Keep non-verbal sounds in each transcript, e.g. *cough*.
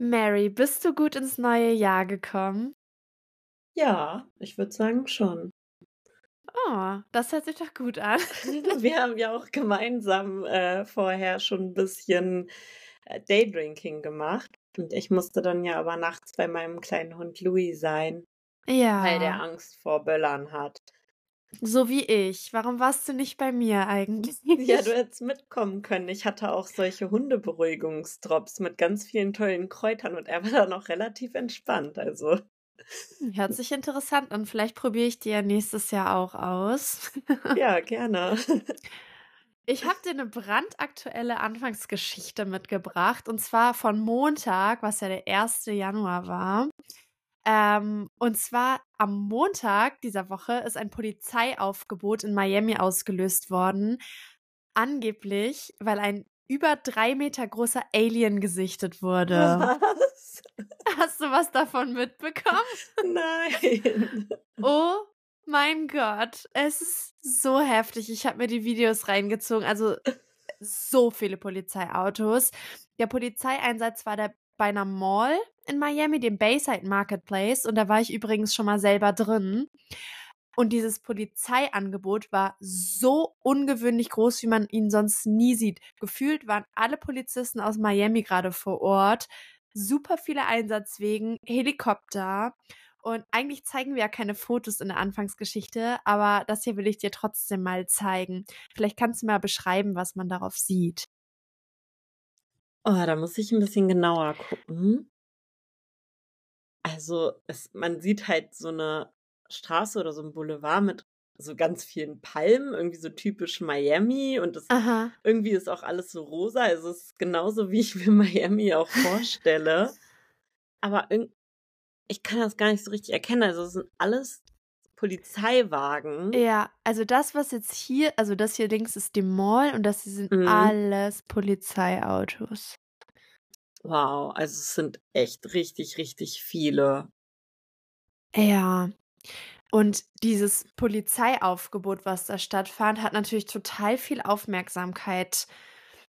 Mary, bist du gut ins neue Jahr gekommen? Ja, ich würde sagen schon. Oh, das hört sich doch gut an. *laughs* Wir haben ja auch gemeinsam äh, vorher schon ein bisschen äh, Daydrinking gemacht. Und ich musste dann ja aber nachts bei meinem kleinen Hund Louis sein, weil der Ja, Angst vor Böllern hat. So wie ich. Warum warst du nicht bei mir Ja, du eigentlich? hättest mitkommen können. Ich hatte auch solche Hundeberuhigungsdrops mit ganz vielen tollen Kräutern und er war dann auch relativ entspannt. Also, Hört sich interessant an. Vielleicht probiere ich die ja nächstes Jahr auch aus. ja, gerne. Ich habe dir eine brandaktuelle Anfangsgeschichte mitgebracht, und zwar von Montag, was ja der erste Januar war. Ähm, und zwar am Montag dieser Woche ist ein Polizeiaufgebot in Miami ausgelöst worden. Angeblich, weil ein über drei Meter großer Alien gesichtet *laughs* wurde. Was? Hast du was davon mitbekommen? Nein. Oh mein Gott, es ist so heftig. Ich habe mir die Videos reingezogen. Also so viele Polizeiautos. Der Polizeieinsatz war der bei einer Mall in Miami, dem Bayside Marketplace. Und da war ich übrigens schon mal selber drin. Und dieses Polizeiangebot war so ungewöhnlich groß, wie man ihn sonst nie sieht. Gefühlt waren alle Polizisten aus Miami gerade vor Ort. Super viele Einsatzwegen, Helikopter. Und eigentlich zeigen wir ja keine Fotos in der Anfangsgeschichte, aber das hier will ich dir trotzdem mal zeigen. Vielleicht kannst du mal beschreiben, was man darauf sieht. Oh, da muss ich ein bisschen genauer gucken. Also, es man sieht halt so eine Straße oder so 'n Boulevard mit so ganz vielen Palmen, irgendwie so typisch Miami und das Aha. irgendwie ist auch alles so rosa. Also, es ist genauso, wie ich mir *laughs* Miami auch vorstelle. Aber ich kann das gar nicht so richtig erkennen. Also, es sind alles Polizeiwagen. Ja, also das, was jetzt hier, also das hier links ist die Mall und das hier sind Mhm. alles Polizeiautos. Wow, also, es sind echt richtig, richtig viele. Ja. Und dieses Polizeiaufgebot, was da stattfand, hat natürlich total viel Aufmerksamkeit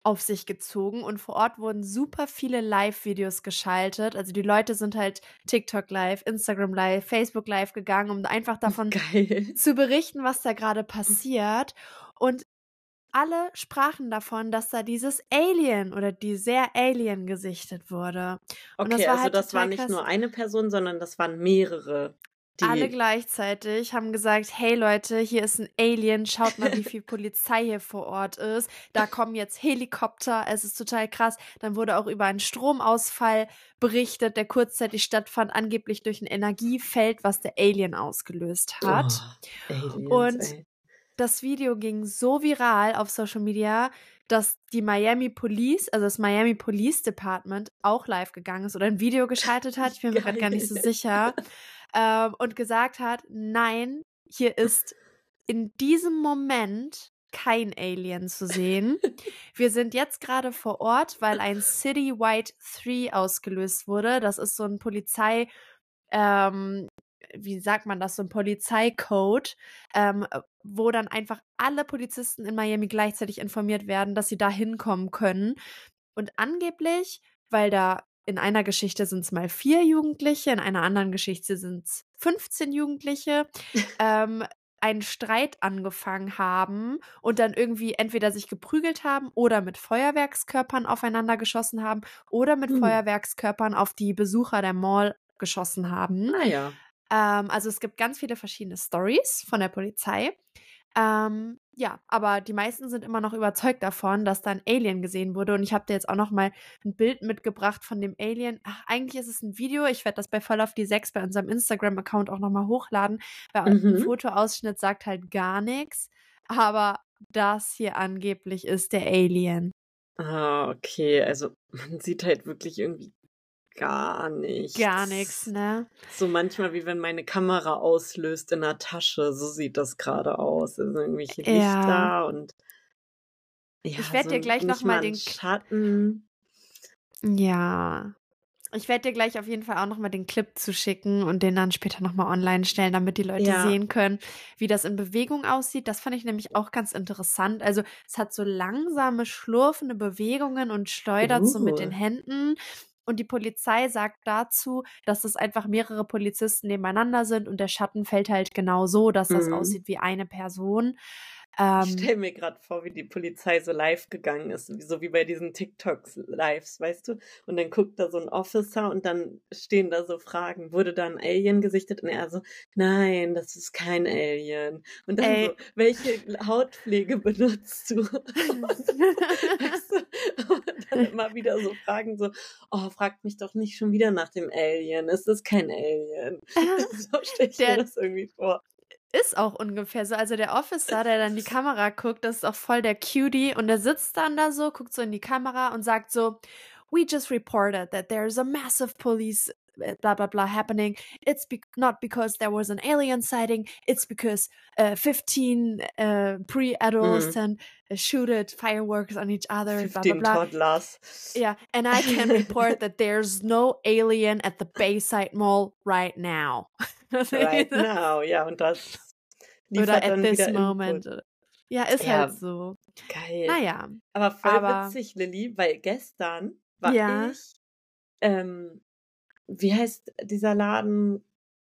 auf sich gezogen und vor Ort wurden super viele Live-Videos geschaltet. Also die Leute sind halt TikTok live, Instagram live, Facebook live gegangen, um einfach *laughs* davon Geil. zu berichten, was da gerade passiert. Und alle sprachen davon, dass da dieses Alien oder dieser Alien gesichtet wurde. Und das Okay, war also halt das war nicht krass. nur eine Person, sondern das waren mehrere, Alle die gleichzeitig haben gesagt, hey Leute, hier ist ein Alien, schaut mal, wie viel *laughs* Polizei hier vor Ort ist. Da kommen jetzt Helikopter, es ist total krass. Dann wurde auch über einen Stromausfall berichtet, der kurzzeitig stattfand, angeblich durch ein Energiefeld, was der Alien ausgelöst hat. Oh, Aliens, Und ey. Das Video ging so viral auf Social Media, dass die Miami Police, also das Miami Police Department, auch live gegangen ist oder ein Video geschaltet hat. Ich bin mir gerade gar nicht so sicher. Ähm, und gesagt hat, nein, hier ist in diesem Moment kein Alien zu sehen. Wir sind jetzt gerade vor Ort, weil ein Citywide 3 ausgelöst wurde. Das ist so ein Polizei, ähm, wie sagt man das, so ein Polizeicode, ähm, wo dann einfach alle Polizisten in Miami gleichzeitig informiert werden, dass sie da hinkommen können. Und angeblich, weil da in einer Geschichte sind es mal vier Jugendliche, in einer anderen Geschichte sind es 15 Jugendliche, *laughs* ähm, einen Streit angefangen haben und dann irgendwie entweder sich geprügelt haben oder mit Feuerwerkskörpern aufeinander geschossen haben oder mit Hm. Feuerwerkskörpern auf die Besucher der Mall geschossen haben. Ah ja. Ähm, also es gibt ganz viele verschiedene Stories von der Polizei. Ähm, ja, aber die meisten sind immer noch überzeugt davon, dass da ein Alien gesehen wurde. Und ich habe dir jetzt auch noch mal ein Bild mitgebracht von dem Alien. Ach, eigentlich ist es ein Video. Ich werde das bei Voll auf die 6 bei unserem Instagram-Account auch noch mal hochladen. Weil ein Mhm. Fotoausschnitt sagt halt gar nichts. Aber das hier angeblich ist der Alien. Ah, okay. Also man sieht halt wirklich irgendwie gar nichts. Gar nichts, ne? So manchmal wie wenn meine Kamera auslöst in der Tasche. So sieht das gerade aus. Also irgendwelche Ja. Lichter und ja, Ich werd so dir gleich nicht noch mal mal den- Schatten. Ja. Ich werde dir gleich auf jeden Fall auch nochmal den Clip zuschicken und den dann später nochmal online stellen, damit die Leute Ja. sehen können, wie das in Bewegung aussieht. Das fand ich nämlich auch ganz interessant. Also es hat so langsame, schlurfende Bewegungen und schleudert so mit den Uh. Händen. Und die Polizei sagt dazu, dass es einfach mehrere Polizisten nebeneinander sind und der Schatten fällt halt genau so, dass das Mhm. aussieht wie eine Person. Ich Ähm, stelle mir gerade vor, wie die Polizei so live gegangen ist, so wie bei diesen TikToks-Lives, weißt du? Und dann guckt da so ein Officer und dann stehen da so Fragen. Wurde da ein Alien gesichtet? Und er so, nein, das ist kein Alien. Und dann Ey. so, welche Hautpflege benutzt du? *laughs* weißt du? Und dann immer wieder so Fragen so, oh, fragt mich doch nicht schon wieder nach dem Alien. Es ist kein Alien. *laughs* *laughs* so stelle ich Der- mir das irgendwie vor. Ist auch ungefähr so. Also der Officer, der dann in die Kamera guckt, das ist auch voll der Cutie und der sitzt dann da so, guckt so in die Kamera und sagt so, we just reported that there's a massive police blah blah blah happening. It's be not because there was an alien sighting, it's because uh, 15 uh, pre-adolescent uh, shooted fireworks on each other, blah blah 15 blah. toddlers. Yeah, and I can report that there's no alien at the Bayside Mall right now. *laughs* *laughs* Right now, ja, und das Oder at this moment. Input. Ja, ist Ja. halt so. Geil. Naja. Aber voll aber- witzig, Lilly, weil gestern war Ja. ich, ähm, wie heißt dieser Laden?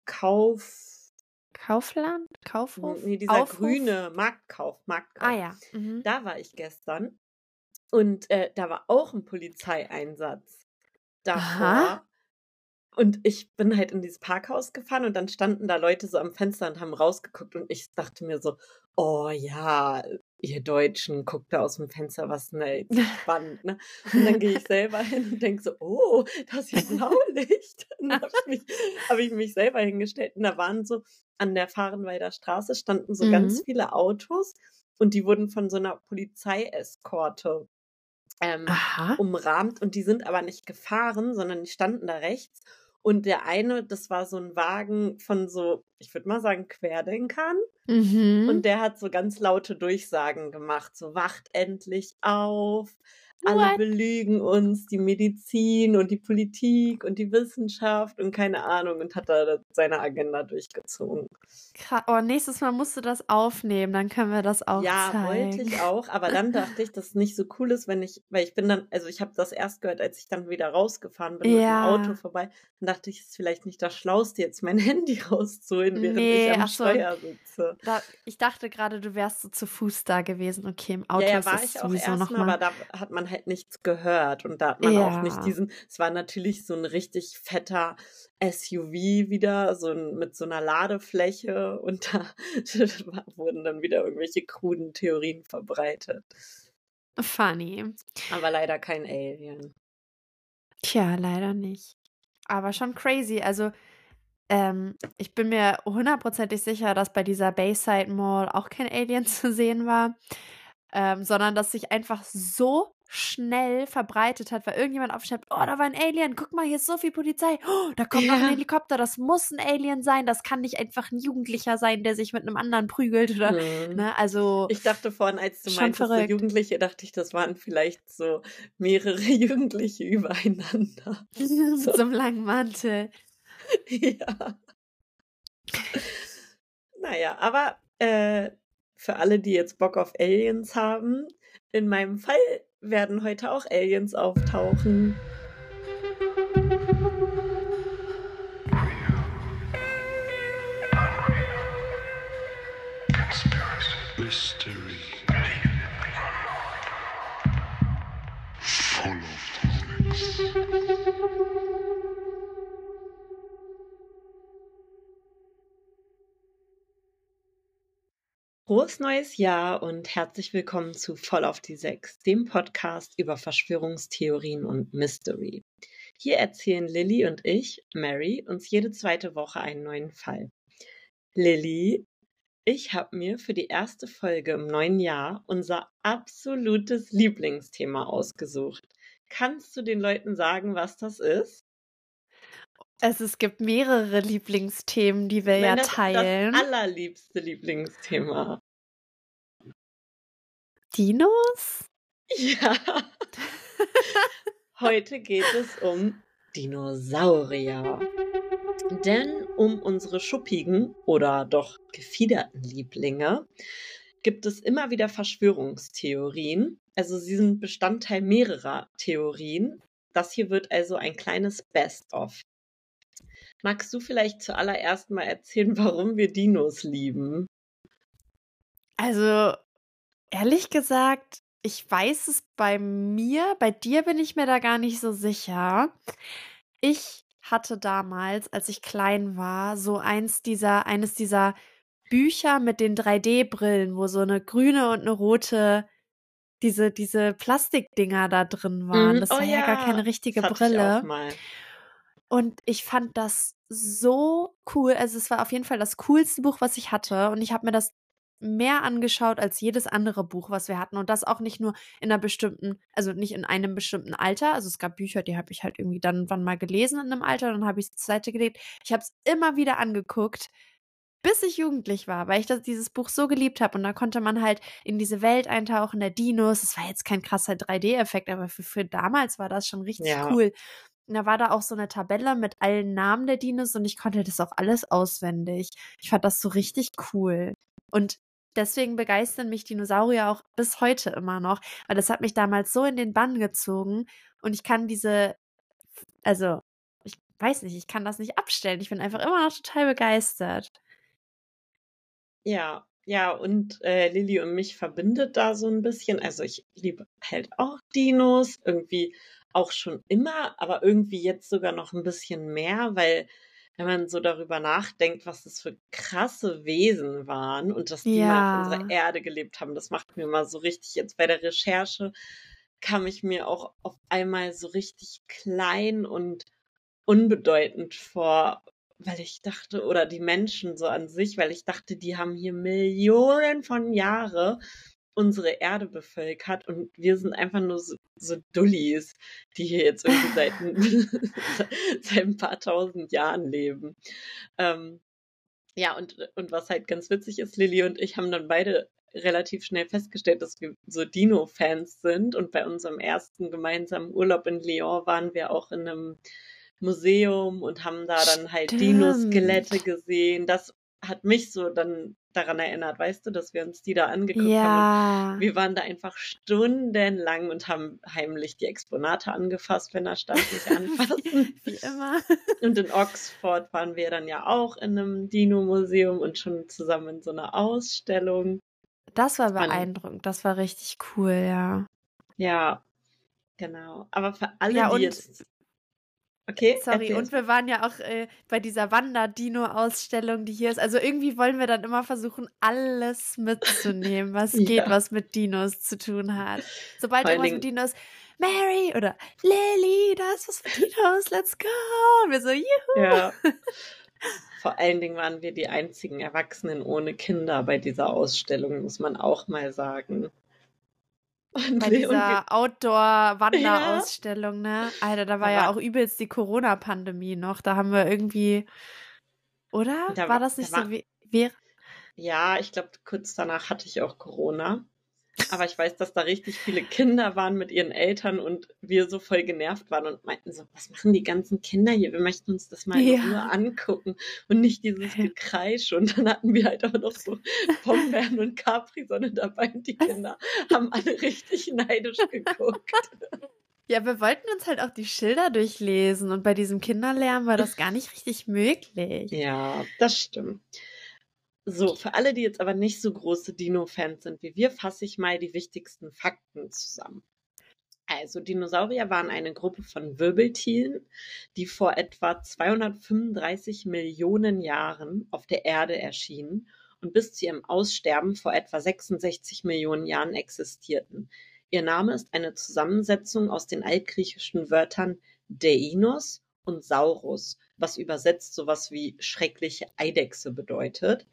Kauf. Kaufland? Kaufhof? Nee, dieser Aufruf? grüne Marktkauf, Marktkauf. Ah ja. Mhm. Da war ich gestern und äh, da war auch ein Polizeieinsatz davor. Aha. Und ich bin halt in dieses Parkhaus gefahren und dann standen da Leute so am Fenster und haben rausgeguckt und ich dachte mir so, oh ja, ihr Deutschen, guckt da aus dem Fenster, was ne, spannend, ne? Und dann gehe ich *laughs* selber hin und denke so, oh, das ist ja *laughs* Blaulicht. Und dann habe ich, mich- hab ich mich selber hingestellt und da waren so an der Fahrenweider Straße standen so ganz Mhm. viele Autos und die wurden von so einer Polizeieskorte ähm, umrahmt und die sind aber nicht gefahren, sondern die standen da rechts. Und der eine, das war so ein Wagen von so, ich würde mal sagen, Querdenkern. Mhm. Und der hat so ganz laute Durchsagen gemacht, so wacht endlich auf. Alle belügen uns, die Medizin und die Politik und die Wissenschaft und keine Ahnung und hat da seine Agenda durchgezogen. Oh, nächstes Mal musst du das aufnehmen, dann können wir das auch Ja, zeigen. wollte ich auch, aber dann dachte ich, dass es nicht so cool ist, wenn ich, weil ich bin dann, also ich habe das erst gehört, als ich dann wieder rausgefahren bin Ja. mit dem Auto vorbei. Dann dachte ich, es ist vielleicht nicht das Schlauste, jetzt mein *laughs* Handy rauszuholen, während Nee, ich am so. Steuer sitze. Da, ich dachte gerade, du wärst so zu Fuß da gewesen. Okay, im Auto ja, ja, ist war das ich auch erstmal, mal. aber da hat man halt nichts gehört und da hat man auch nicht Ja. diesen, es war natürlich so ein richtig fetter SUV wieder, so ein, mit so einer Ladefläche und da *laughs* wurden dann wieder irgendwelche kruden Theorien verbreitet. Funny. Aber leider kein Alien. Tja, leider nicht. Aber schon crazy. Also, ähm, ich bin mir hundertprozentig sicher, dass bei dieser Bayside Mall auch kein Alien *laughs* zu sehen war, ähm, sondern dass sich einfach so schnell verbreitet hat, weil irgendjemand aufschreibt, oh, da war ein Alien, guck mal, hier ist so viel Polizei, oh, da kommt noch Ja. ein Helikopter, das muss ein Alien sein, das kann nicht einfach ein Jugendlicher sein, der sich mit einem anderen prügelt oder, Hm. ne, also, Ich dachte vorhin, als du meintest, so. Jugendliche, dachte ich, das waren vielleicht so mehrere *laughs* Jugendliche übereinander. *laughs* mit so einem langen Mantel. *laughs* ja. Naja, aber äh, für alle, die jetzt Bock auf Aliens haben, in meinem Fall werden heute auch Aliens auftauchen. Mystery. Full of Frohes neues Jahr und herzlich willkommen zu Voll auf die Sechs, dem Podcast über Verschwörungstheorien und Mystery. Hier erzählen Lilly und ich, Mary, uns jede zweite Woche einen neuen Fall. Lilly, ich habe mir für die erste Folge im neuen Jahr unser absolutes Lieblingsthema ausgesucht. Kannst du den Leuten sagen, was das ist? Also es gibt mehrere Lieblingsthemen, die wir ja das, teilen. das allerliebste Lieblingsthema. Dinos? Ja. *laughs* Heute geht es um Dinosaurier. Denn um unsere schuppigen oder doch gefiederten Lieblinge gibt es immer wieder Verschwörungstheorien. Also sie sind Bestandteil mehrerer Theorien. Das hier wird also ein kleines Best-of. Magst du vielleicht zuallererst mal erzählen, warum wir Dinos lieben? Also, ehrlich gesagt, ich weiß es bei mir, bei dir bin ich mir da gar nicht so sicher. Ich hatte damals, als ich klein war, so eins dieser, eines dieser Bücher mit den 3D-Brillen, wo so eine grüne und eine rote, diese, diese Plastikdinger da drin waren. Mhm. Das Oh war ja gar ja, keine richtige ich Brille. mal. Und ich fand das so cool. Also es war auf jeden Fall das coolste Buch, was ich hatte. Und ich habe mir das mehr angeschaut als jedes andere Buch, was wir hatten. Und das auch nicht nur in einer bestimmten, also nicht in einem bestimmten Alter. Also es gab Bücher, die habe ich halt irgendwie dann wann mal gelesen in einem Alter, dann habe ich es zur Seite gelegt. Ich habe es immer wieder angeguckt, bis ich jugendlich war, weil ich das, dieses Buch so geliebt habe. Und da konnte man halt in diese Welt eintauchen, der Dinos. Es war jetzt kein krasser 3D-Effekt, aber für, für damals war das schon richtig Ja. cool. Da war da auch so eine Tabelle mit allen Namen der Dinos und ich konnte das auch alles auswendig. Ich fand das so richtig cool. Und deswegen begeistern mich Dinosaurier auch bis heute immer noch, weil das hat mich damals so in den Bann gezogen und ich kann diese, also ich weiß nicht, ich kann das nicht abstellen. Ich bin einfach immer noch total begeistert. Ja, ja, und äh, Lilly und mich verbindet da so ein bisschen. Also ich liebe halt auch Dinos, irgendwie auch schon immer, aber irgendwie jetzt sogar noch ein bisschen mehr, weil wenn man so darüber nachdenkt, was das für krasse Wesen waren und dass die mal auf Ja. unserer Erde gelebt haben, das macht mir mal so richtig, jetzt bei der Recherche kam ich mir auch auf einmal so richtig klein und unbedeutend vor, weil ich dachte, oder die Menschen so an sich, weil ich dachte, die haben hier Millionen von Jahre unsere Erde bevölkert und wir sind einfach nur so, so Dullis, die hier jetzt irgendwie seit, ein- *laughs* *laughs* seit ein paar tausend Jahren leben. Ähm, ja, und, und was halt ganz witzig ist, Lilly und ich haben dann beide relativ schnell festgestellt, dass wir so Dino-Fans sind. Und bei unserem ersten gemeinsamen Urlaub in Lyon waren wir auch in einem Museum und haben da dann halt Stimmt. Dino-Skelette gesehen. Das hat mich so dann daran erinnert, weißt du, dass wir uns die da angeguckt haben. Ja. Und wir waren da einfach stundenlang und haben heimlich die Exponate angefasst, wenn da stand, nicht *laughs* anfassen. *laughs* Wie immer. *laughs* Und in Oxford waren wir dann ja auch in einem Dino-Museum und schon zusammen in so einer Ausstellung. Das war beeindruckend. Das war richtig cool, ja. Ja, genau. Aber für alle, Ja, die jetzt. Okay, Sorry, erzähl. und wir waren ja auch äh, bei dieser Wander-Dino-Ausstellung, die hier ist. Also irgendwie wollen wir dann immer versuchen, alles mitzunehmen, was *laughs* Ja. geht, was mit Dinos zu tun hat. Sobald Vor irgendwas mit Dinos, Mary oder Lily, da ist was mit Dinos, let's go. Und wir so, juhu. Ja. Vor allen Dingen waren wir die einzigen Erwachsenen ohne Kinder bei dieser Ausstellung, muss man auch mal sagen. Und Bei dieser Outdoor-Wanderausstellung, ne? Alter, da war Da ja auch übelst die Corona-Pandemie noch. Da haben wir irgendwie, oder? Da war das da nicht war- so wie? Ja, ich glaube, kurz danach hatte ich auch Corona. Aber ich weiß, dass da richtig viele Kinder waren mit ihren Eltern und wir so voll genervt waren und meinten so, was machen die ganzen Kinder hier? Wir möchten uns das mal in Ja. Ruhe angucken und nicht dieses Gekreisch. Und dann hatten wir halt auch noch so Pombeeren und Capri-Sonne dabei und die Kinder haben alle richtig neidisch geguckt. *laughs* Ja, wir wollten uns halt auch die Schilder durchlesen und bei diesem Kinderlärm war das gar nicht richtig möglich. Ja, das stimmt. So, für alle, die jetzt aber nicht so große Dino-Fans sind wie wir, fasse ich mal die wichtigsten Fakten zusammen. Also, Dinosaurier waren eine Gruppe von Wirbeltieren, die vor etwa 235 Millionen Jahren auf der Erde erschienen und bis zu ihrem Aussterben vor etwa 66 Millionen Jahren existierten. Ihr Name ist eine Zusammensetzung aus den altgriechischen Wörtern Deinos und Saurus, was übersetzt sowas wie schreckliche Eidechse bedeutet.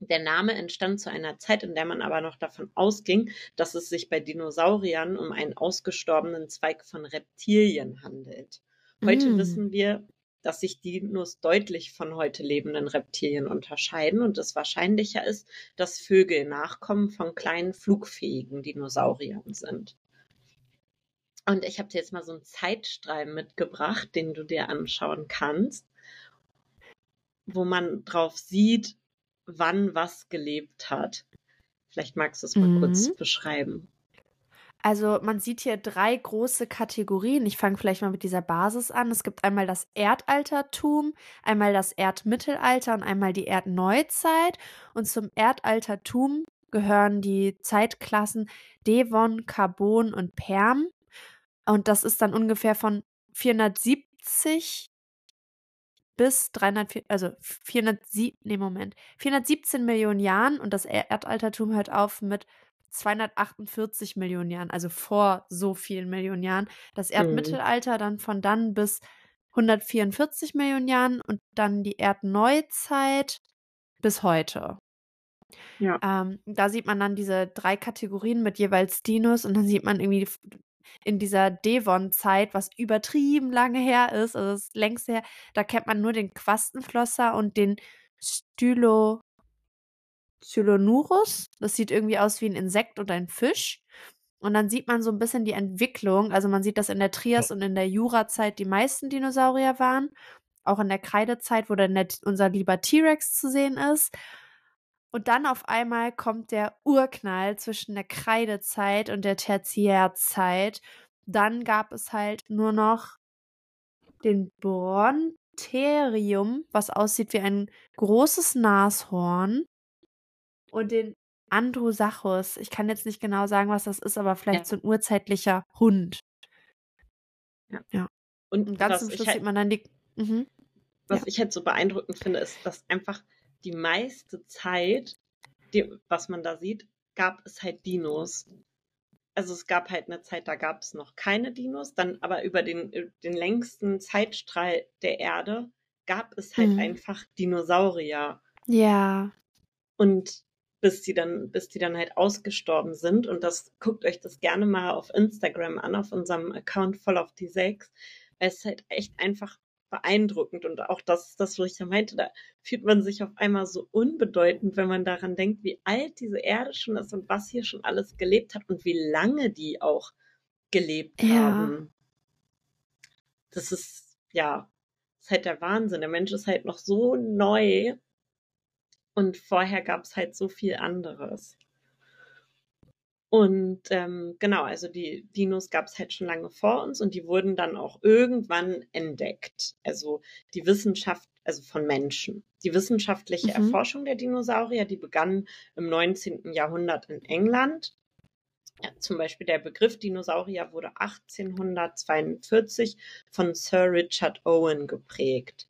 Der Name entstand zu einer Zeit, in der man aber noch davon ausging, dass es sich bei Dinosauriern um einen ausgestorbenen Zweig von Reptilien handelt. Heute Mm. wissen wir, dass sich Dinos deutlich von heute lebenden Reptilien unterscheiden und es wahrscheinlicher ist, dass Vögel Nachkommen von kleinen flugfähigen Dinosauriern sind. Und ich habe dir jetzt mal so einen Zeitstrahl mitgebracht, den du dir anschauen kannst, wo man drauf sieht, wann was gelebt hat. Vielleicht magst du es mal kurz Mhm. beschreiben. Also man sieht hier drei große Kategorien. Ich fange vielleicht mal mit dieser Basis an. Es gibt einmal das Erdaltertum, einmal das Erdmittelalter und einmal die Erdneuzeit. Und zum Erdaltertum gehören die Zeitklassen Devon, Carbon und Perm. Und das ist dann ungefähr von 470 bis 300, also 407, nee, Moment, 417 Millionen Jahren und das Erdaltertum hört auf mit 248 Millionen Jahren, also vor so vielen Millionen Jahren. Das Mhm. Erdmittelalter dann von dann bis 144 Millionen Jahren und dann die Erdneuzeit bis heute. Ja. Ähm, da sieht man dann diese drei Kategorien mit jeweils Dinos und dann sieht man irgendwie in dieser Devon-Zeit, was übertrieben lange her ist, also das längste her, da kennt man nur den Quastenflosser und den Stylo Cylonurus. Das sieht irgendwie aus wie ein Insekt oder ein Fisch. Und dann sieht man so ein bisschen die Entwicklung. Also man sieht, dass in der Trias und in der Jurazeit die meisten Dinosaurier waren. Auch in der Kreidezeit, wo dann der, unser lieber T-Rex zu sehen ist. Und dann auf einmal kommt der Urknall zwischen der Kreidezeit und der Tertiärzeit. Dann gab es halt nur noch den Bronterium, was aussieht wie ein großes Nashorn. Und den Androsachus. Ich kann jetzt nicht genau sagen, was das ist, aber vielleicht Ja. so ein urzeitlicher Hund. Und Und ganz was, zum ich Schluss halt, sieht man dann die. Mhm. was ja. ich halt so beeindruckend finde, ist, dass einfach die meiste Zeit, die, was man da sieht, gab es halt Dinos. Also es gab halt eine Zeit, da gab es noch keine Dinos, dann aber über den, den längsten Zeitstrahl der Erde gab es halt Mhm. einfach Dinosaurier. Ja. Und bis die dann, bis die dann halt ausgestorben sind. Und das guckt euch das gerne mal auf Instagram an, auf unserem Account voll auf die sechs. Weil es ist halt echt einfach beeindruckend. Und auch das ist das, wo ich ja meinte, da fühlt man sich auf einmal so unbedeutend, wenn man daran denkt, wie alt diese Erde schon ist und was hier schon alles gelebt hat und wie lange die auch gelebt Ja. haben. Das ist, ja, das ist halt der Wahnsinn. Der Mensch ist halt noch so neu und vorher gab es halt so viel anderes. Und ähm, genau, also die Dinos gab es halt schon lange vor uns und die wurden dann auch irgendwann entdeckt. Also die Wissenschaft, also von Menschen. Die wissenschaftliche Mhm. Erforschung der Dinosaurier, die begann im 19. Jahrhundert in England. Ja, zum Beispiel der Begriff Dinosaurier wurde 1842 von Sir Richard Owen geprägt.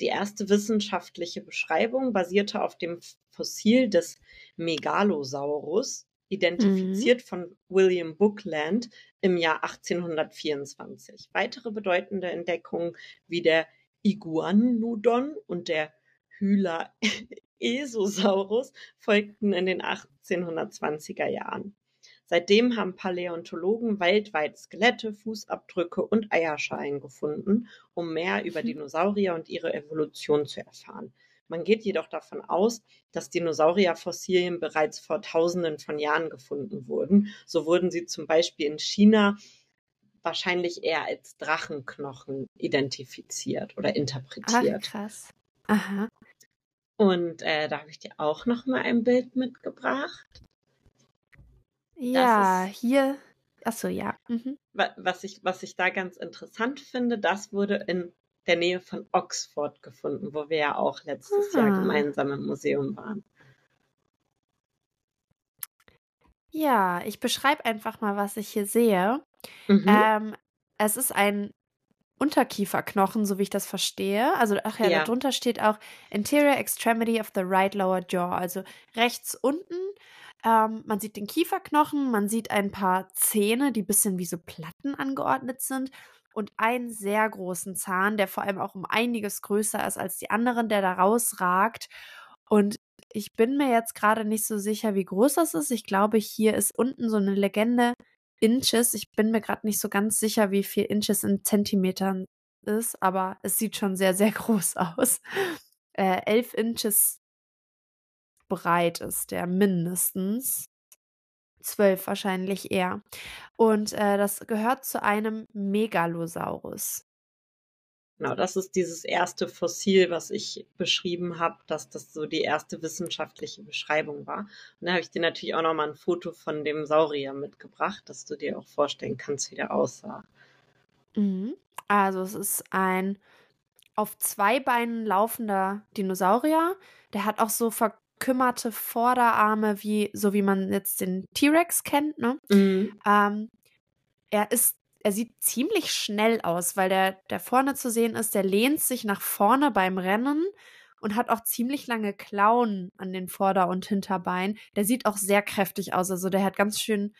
Die erste wissenschaftliche Beschreibung basierte auf dem Fossil des Megalosaurus, identifiziert von William Bookland im Jahr 1824. Weitere bedeutende Entdeckungen wie der Iguanodon und der Hylaeosaurus folgten in den 1820er Jahren. Seitdem haben Paläontologen weltweit Skelette, Fußabdrücke und Eierschalen gefunden, um mehr über Mhm. Dinosaurier und ihre Evolution zu erfahren. Man geht jedoch davon aus, dass Dinosaurierfossilien bereits vor Tausenden von Jahren gefunden wurden. So wurden sie zum Beispiel in China wahrscheinlich eher als Drachenknochen identifiziert oder Ach, interpretiert. krass. Aha. Und äh, da habe ich dir auch noch mal ein Bild mitgebracht. Ja, ist- hier. Achso, ja. Mhm. Wa- Was ich, was ich da ganz interessant finde, das wurde in der Nähe von Oxford gefunden, wo wir ja auch letztes Jahr Ah. gemeinsam im Museum waren. Ja, ich beschreibe einfach mal, was ich hier sehe. Mhm. Ähm, es ist ein Unterkieferknochen, so wie ich das verstehe. Also, ach ja, Ja. darunter steht auch Interior Extremity of the right lower jaw, also rechts unten. Ähm, man sieht den Kieferknochen, man sieht ein paar Zähne, die ein bisschen wie so Platten angeordnet sind und einen sehr großen Zahn, der vor allem auch um einiges größer ist als die anderen, der da rausragt. Und ich bin mir jetzt gerade nicht so sicher, wie groß das ist. Ich glaube, hier ist unten so eine Legende Inches. Ich bin mir gerade nicht so ganz sicher, wie viel Inches in Zentimetern ist, aber es sieht schon sehr, sehr *laughs* groß aus. Äh, elf Inches breit ist der mindestens. Zwölf wahrscheinlich eher. Und äh, das gehört zu einem Megalosaurus. Genau, das ist dieses erste Fossil, was ich beschrieben habe, dass das so die erste wissenschaftliche Beschreibung war. Und da habe ich dir natürlich auch nochmal ein Foto von dem Saurier mitgebracht, dass du dir auch vorstellen kannst, wie der aussah. Mhm. Also es ist ein auf zwei Beinen laufender Dinosaurier. Der hat auch so verkümmerte Vorderarme, wie so wie man jetzt den T-Rex kennt. Ne? Mhm. Ähm, er ist er sieht ziemlich schnell aus, weil der, der vorne zu sehen ist, der lehnt sich nach vorne beim Rennen und hat auch ziemlich lange Klauen an den Vorder- und Hinterbeinen. Der sieht auch sehr kräftig aus. Also der hat ganz schön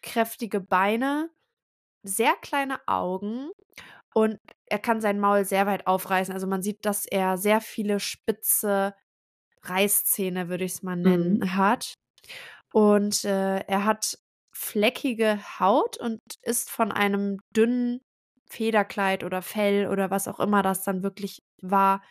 kräftige Beine, sehr kleine Augen und er kann sein Maul sehr weit aufreißen. Also man sieht, dass er sehr viele spitze Reißzähne, würde ich es mal nennen, Mhm. hat. Und äh, er hat fleckige Haut und ist von einem dünnen Federkleid oder Fell oder was auch immer das dann wirklich war,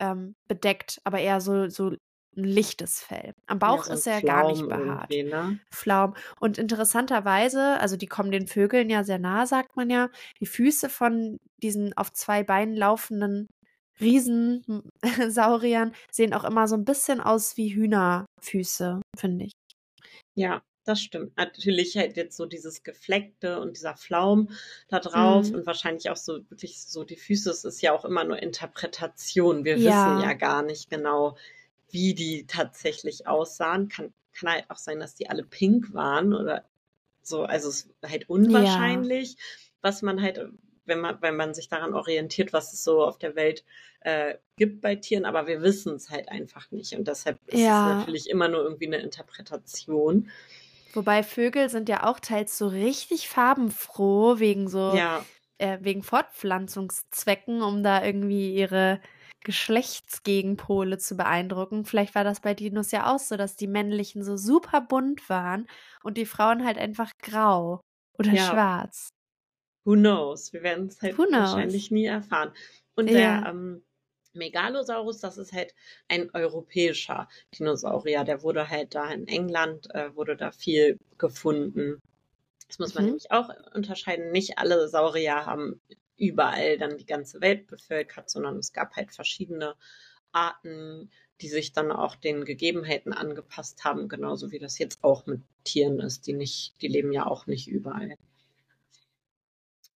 ähm, bedeckt, aber eher so, so ein lichtes Fell. Am Ja, Bauch so ein ist er gar nicht Flaum behaart. ne? Flaum. Und interessanterweise, also die kommen den Vögeln ja sehr nah, sagt man ja, die Füße von diesen auf zwei Beinen laufenden Riesensauriern *laughs* sehen auch immer so ein bisschen aus wie Hühnerfüße, finde ich. Ja, das stimmt. Natürlich halt jetzt so dieses Gefleckte und dieser Flaum da drauf Mhm. und wahrscheinlich auch so wirklich so die Füße. Es ist ja auch immer nur Interpretation. Wir Ja. wissen ja gar nicht genau, wie die tatsächlich aussahen. Kann, kann halt auch sein, dass die alle pink waren oder so. Also es ist halt unwahrscheinlich, was man halt, wenn man, wenn man sich daran orientiert, was es so auf der Welt äh, gibt bei Tieren, aber wir wissen es halt einfach nicht. Und deshalb ist Ja. es natürlich immer nur irgendwie eine Interpretation. Wobei Vögel sind ja auch teils so richtig farbenfroh wegen so Ja, äh, wegen Fortpflanzungszwecken, um da irgendwie ihre Geschlechtsgegenpole zu beeindrucken. Vielleicht war das bei Dinos ja auch so, dass die männlichen so super bunt waren und die Frauen halt einfach grau oder Ja. schwarz. Who knows? Wir werden es halt wahrscheinlich nie erfahren. Und Ja. der ähm, Megalosaurus, das ist halt ein europäischer Dinosaurier. Der wurde halt da in England, äh, wurde da viel gefunden. Das muss man Mhm. nämlich auch unterscheiden. Nicht alle Saurier haben überall dann die ganze Welt bevölkert, sondern es gab halt verschiedene Arten, die sich dann auch den Gegebenheiten angepasst haben, genauso wie das jetzt auch mit Tieren ist, die nicht, die leben ja auch nicht überall.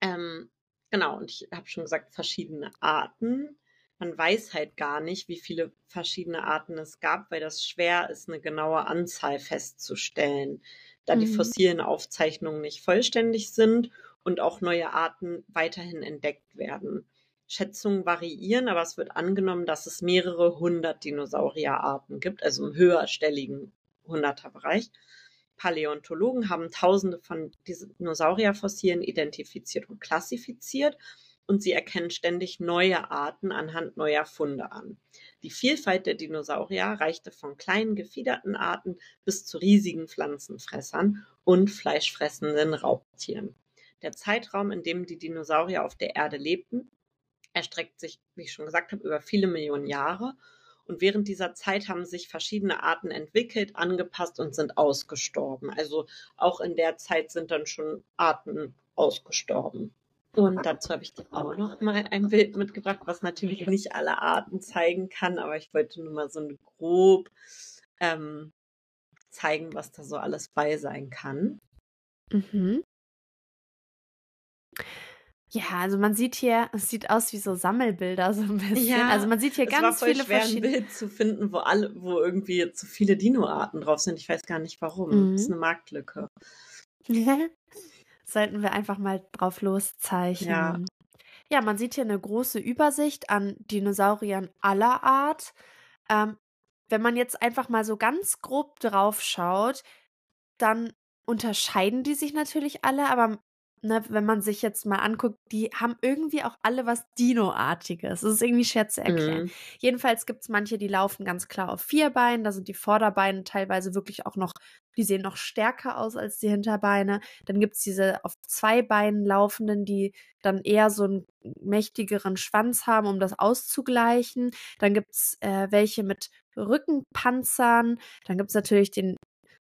Ähm, genau, und ich habe schon gesagt, verschiedene Arten. Man weiß halt gar nicht, wie viele verschiedene Arten es gab, weil das schwer ist, eine genaue Anzahl festzustellen, da die Mhm. fossilen Aufzeichnungen nicht vollständig sind und auch neue Arten weiterhin entdeckt werden. Schätzungen variieren, aber es wird angenommen, dass es mehrere hundert Dinosaurierarten gibt, also im höherstelligen Hunderterbereich. Paläontologen haben tausende von Dinosaurierfossilien identifiziert und klassifiziert und sie erkennen ständig neue Arten anhand neuer Funde an. Die Vielfalt der Dinosaurier reichte von kleinen gefiederten Arten bis zu riesigen Pflanzenfressern und fleischfressenden Raubtieren. Der Zeitraum, in dem die Dinosaurier auf der Erde lebten, erstreckt sich, wie ich schon gesagt habe, über viele Millionen Jahre. Und während dieser Zeit haben sich verschiedene Arten entwickelt, angepasst und sind ausgestorben. Also auch in der Zeit sind dann schon Arten ausgestorben. Und dazu habe ich dir auch noch mal ein Bild mitgebracht, was natürlich nicht alle Arten zeigen kann, aber ich wollte nur mal so eine grob ähm, zeigen, was da so alles bei sein kann. Mhm. Ja, also man sieht hier, es sieht aus wie so Sammelbilder so ein bisschen. Ja, also man sieht hier es war ganz voll viele schwer, ein verschiedene. Bild zu finden, wo alle, wo irgendwie jetzt so viele Dino-Arten drauf sind. Ich weiß gar nicht warum. Mhm. Das ist eine Marktlücke. *laughs* Sollten wir einfach mal drauf loszeichnen. Ja. Ja, man sieht hier eine große Übersicht an Dinosauriern aller Art. Ähm, wenn man jetzt einfach mal so ganz grob drauf schaut, dann unterscheiden die sich natürlich alle, aber ne, wenn man sich jetzt mal anguckt, die haben irgendwie auch alle was Dino-artiges. Das ist irgendwie schwer zu erklären. Mhm. Jedenfalls gibt es manche, die laufen ganz klar auf vier Beinen. Da sind die Vorderbeine teilweise wirklich auch noch, die sehen noch stärker aus als die Hinterbeine. Dann gibt es diese auf zwei Beinen laufenden, die dann eher so einen mächtigeren Schwanz haben, um das auszugleichen. Dann gibt es äh, welche mit Rückenpanzern. Dann gibt es natürlich den,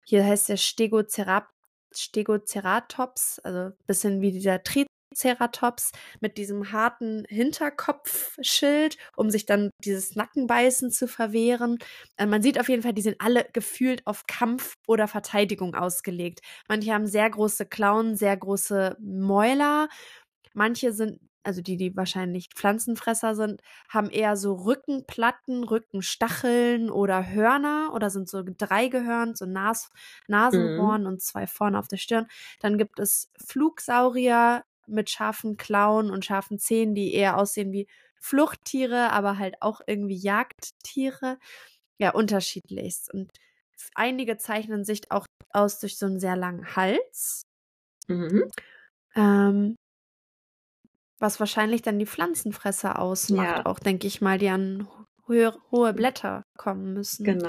hier heißt der Stegocerap Stegoceratops, also ein bisschen wie dieser Triceratops mit diesem harten Hinterkopfschild, um sich dann dieses Nackenbeißen zu verwehren. Äh, man sieht auf jeden Fall, die sind alle gefühlt auf Kampf oder Verteidigung ausgelegt. Manche haben sehr große Klauen, sehr große Mäuler. Manche sind also die, die wahrscheinlich Pflanzenfresser sind, haben eher so Rückenplatten, Rückenstacheln oder Hörner oder sind so dreigehörnt, so Nas Nasenhorn mhm. und zwei vorne auf der Stirn. Dann gibt es Flugsaurier mit scharfen Klauen und scharfen Zähnen, die eher aussehen wie Fluchttiere, aber halt auch irgendwie Jagdtiere. Ja, unterschiedlichst. Und einige zeichnen sich auch aus durch so einen sehr langen Hals. Mhm. Ähm, was wahrscheinlich dann die Pflanzenfresser ausmacht, ja. auch denke ich mal, die an höhere, hohe Blätter kommen müssen. Genau.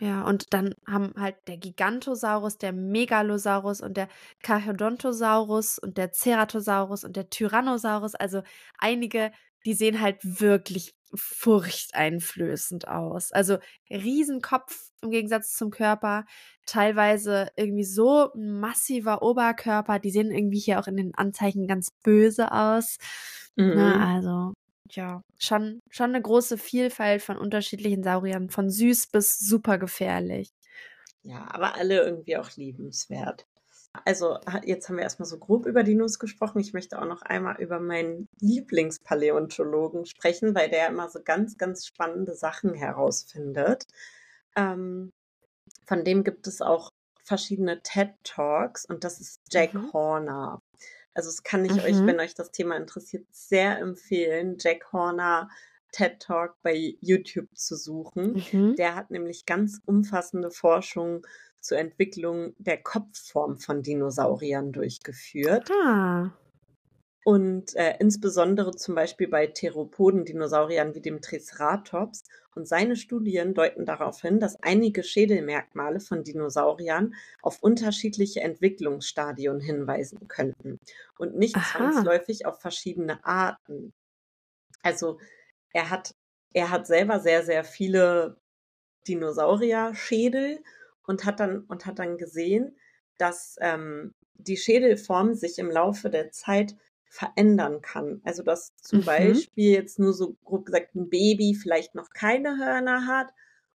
Ja, und dann haben halt der Gigantosaurus, der Megalosaurus und der Carchodontosaurus und der Ceratosaurus und der Tyrannosaurus, also einige, die sehen halt wirklich furchteinflößend aus. Also Riesenkopf im Gegensatz zum Körper, teilweise irgendwie so massiver Oberkörper, die sehen irgendwie hier auch in den Anzeichen ganz böse aus. Ne, mhm. Na, also ja, schon, schon eine große Vielfalt von unterschiedlichen Sauriern, von süß bis super gefährlich. Ja, aber alle irgendwie auch liebenswert. Also, jetzt haben wir erstmal so grob über Dinos gesprochen. Ich möchte auch noch einmal über meinen Lieblingspaläontologen sprechen, weil der immer so ganz, ganz spannende Sachen herausfindet. Ähm, von dem gibt es auch verschiedene TED Talks und das ist Jack mhm. Horner. Also, das kann ich mhm. euch, wenn euch das Thema interessiert, sehr empfehlen. Jack Horner TED Talk bei YouTube zu suchen. Mhm. Der hat nämlich ganz umfassende Forschung zur Entwicklung der Kopfform von Dinosauriern durchgeführt. Ah. Und äh, insbesondere zum Beispiel bei Theropoden-Dinosauriern wie dem Triceratops. Und seine Studien deuten darauf hin, dass einige Schädelmerkmale von Dinosauriern auf unterschiedliche Entwicklungsstadien hinweisen könnten und nicht Aha. zwangsläufig auf verschiedene Arten. Also er hat, er hat selber sehr, sehr viele Dinosaurier-Schädel und hat dann, und hat dann gesehen, dass ähm, die Schädelform sich im Laufe der Zeit verändern kann. Also dass zum mhm. Beispiel jetzt nur so grob gesagt ein Baby vielleicht noch keine Hörner hat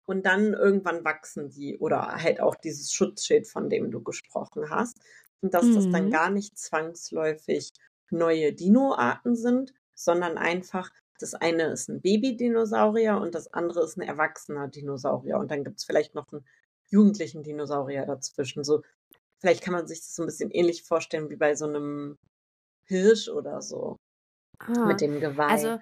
und dann irgendwann wachsen die oder halt auch dieses Schutzschild, von dem du gesprochen hast. Und dass mhm. das dann mhm. gar nicht zwangsläufig neue Dinoarten sind, sondern einfach das eine ist ein Baby-Dinosaurier und das andere ist ein erwachsener Dinosaurier. Und dann gibt es vielleicht noch einen jugendlichen Dinosaurier dazwischen. So, vielleicht kann man sich das so ein bisschen ähnlich vorstellen wie bei so einem Hirsch oder so. Ah, mit dem Geweih. Also,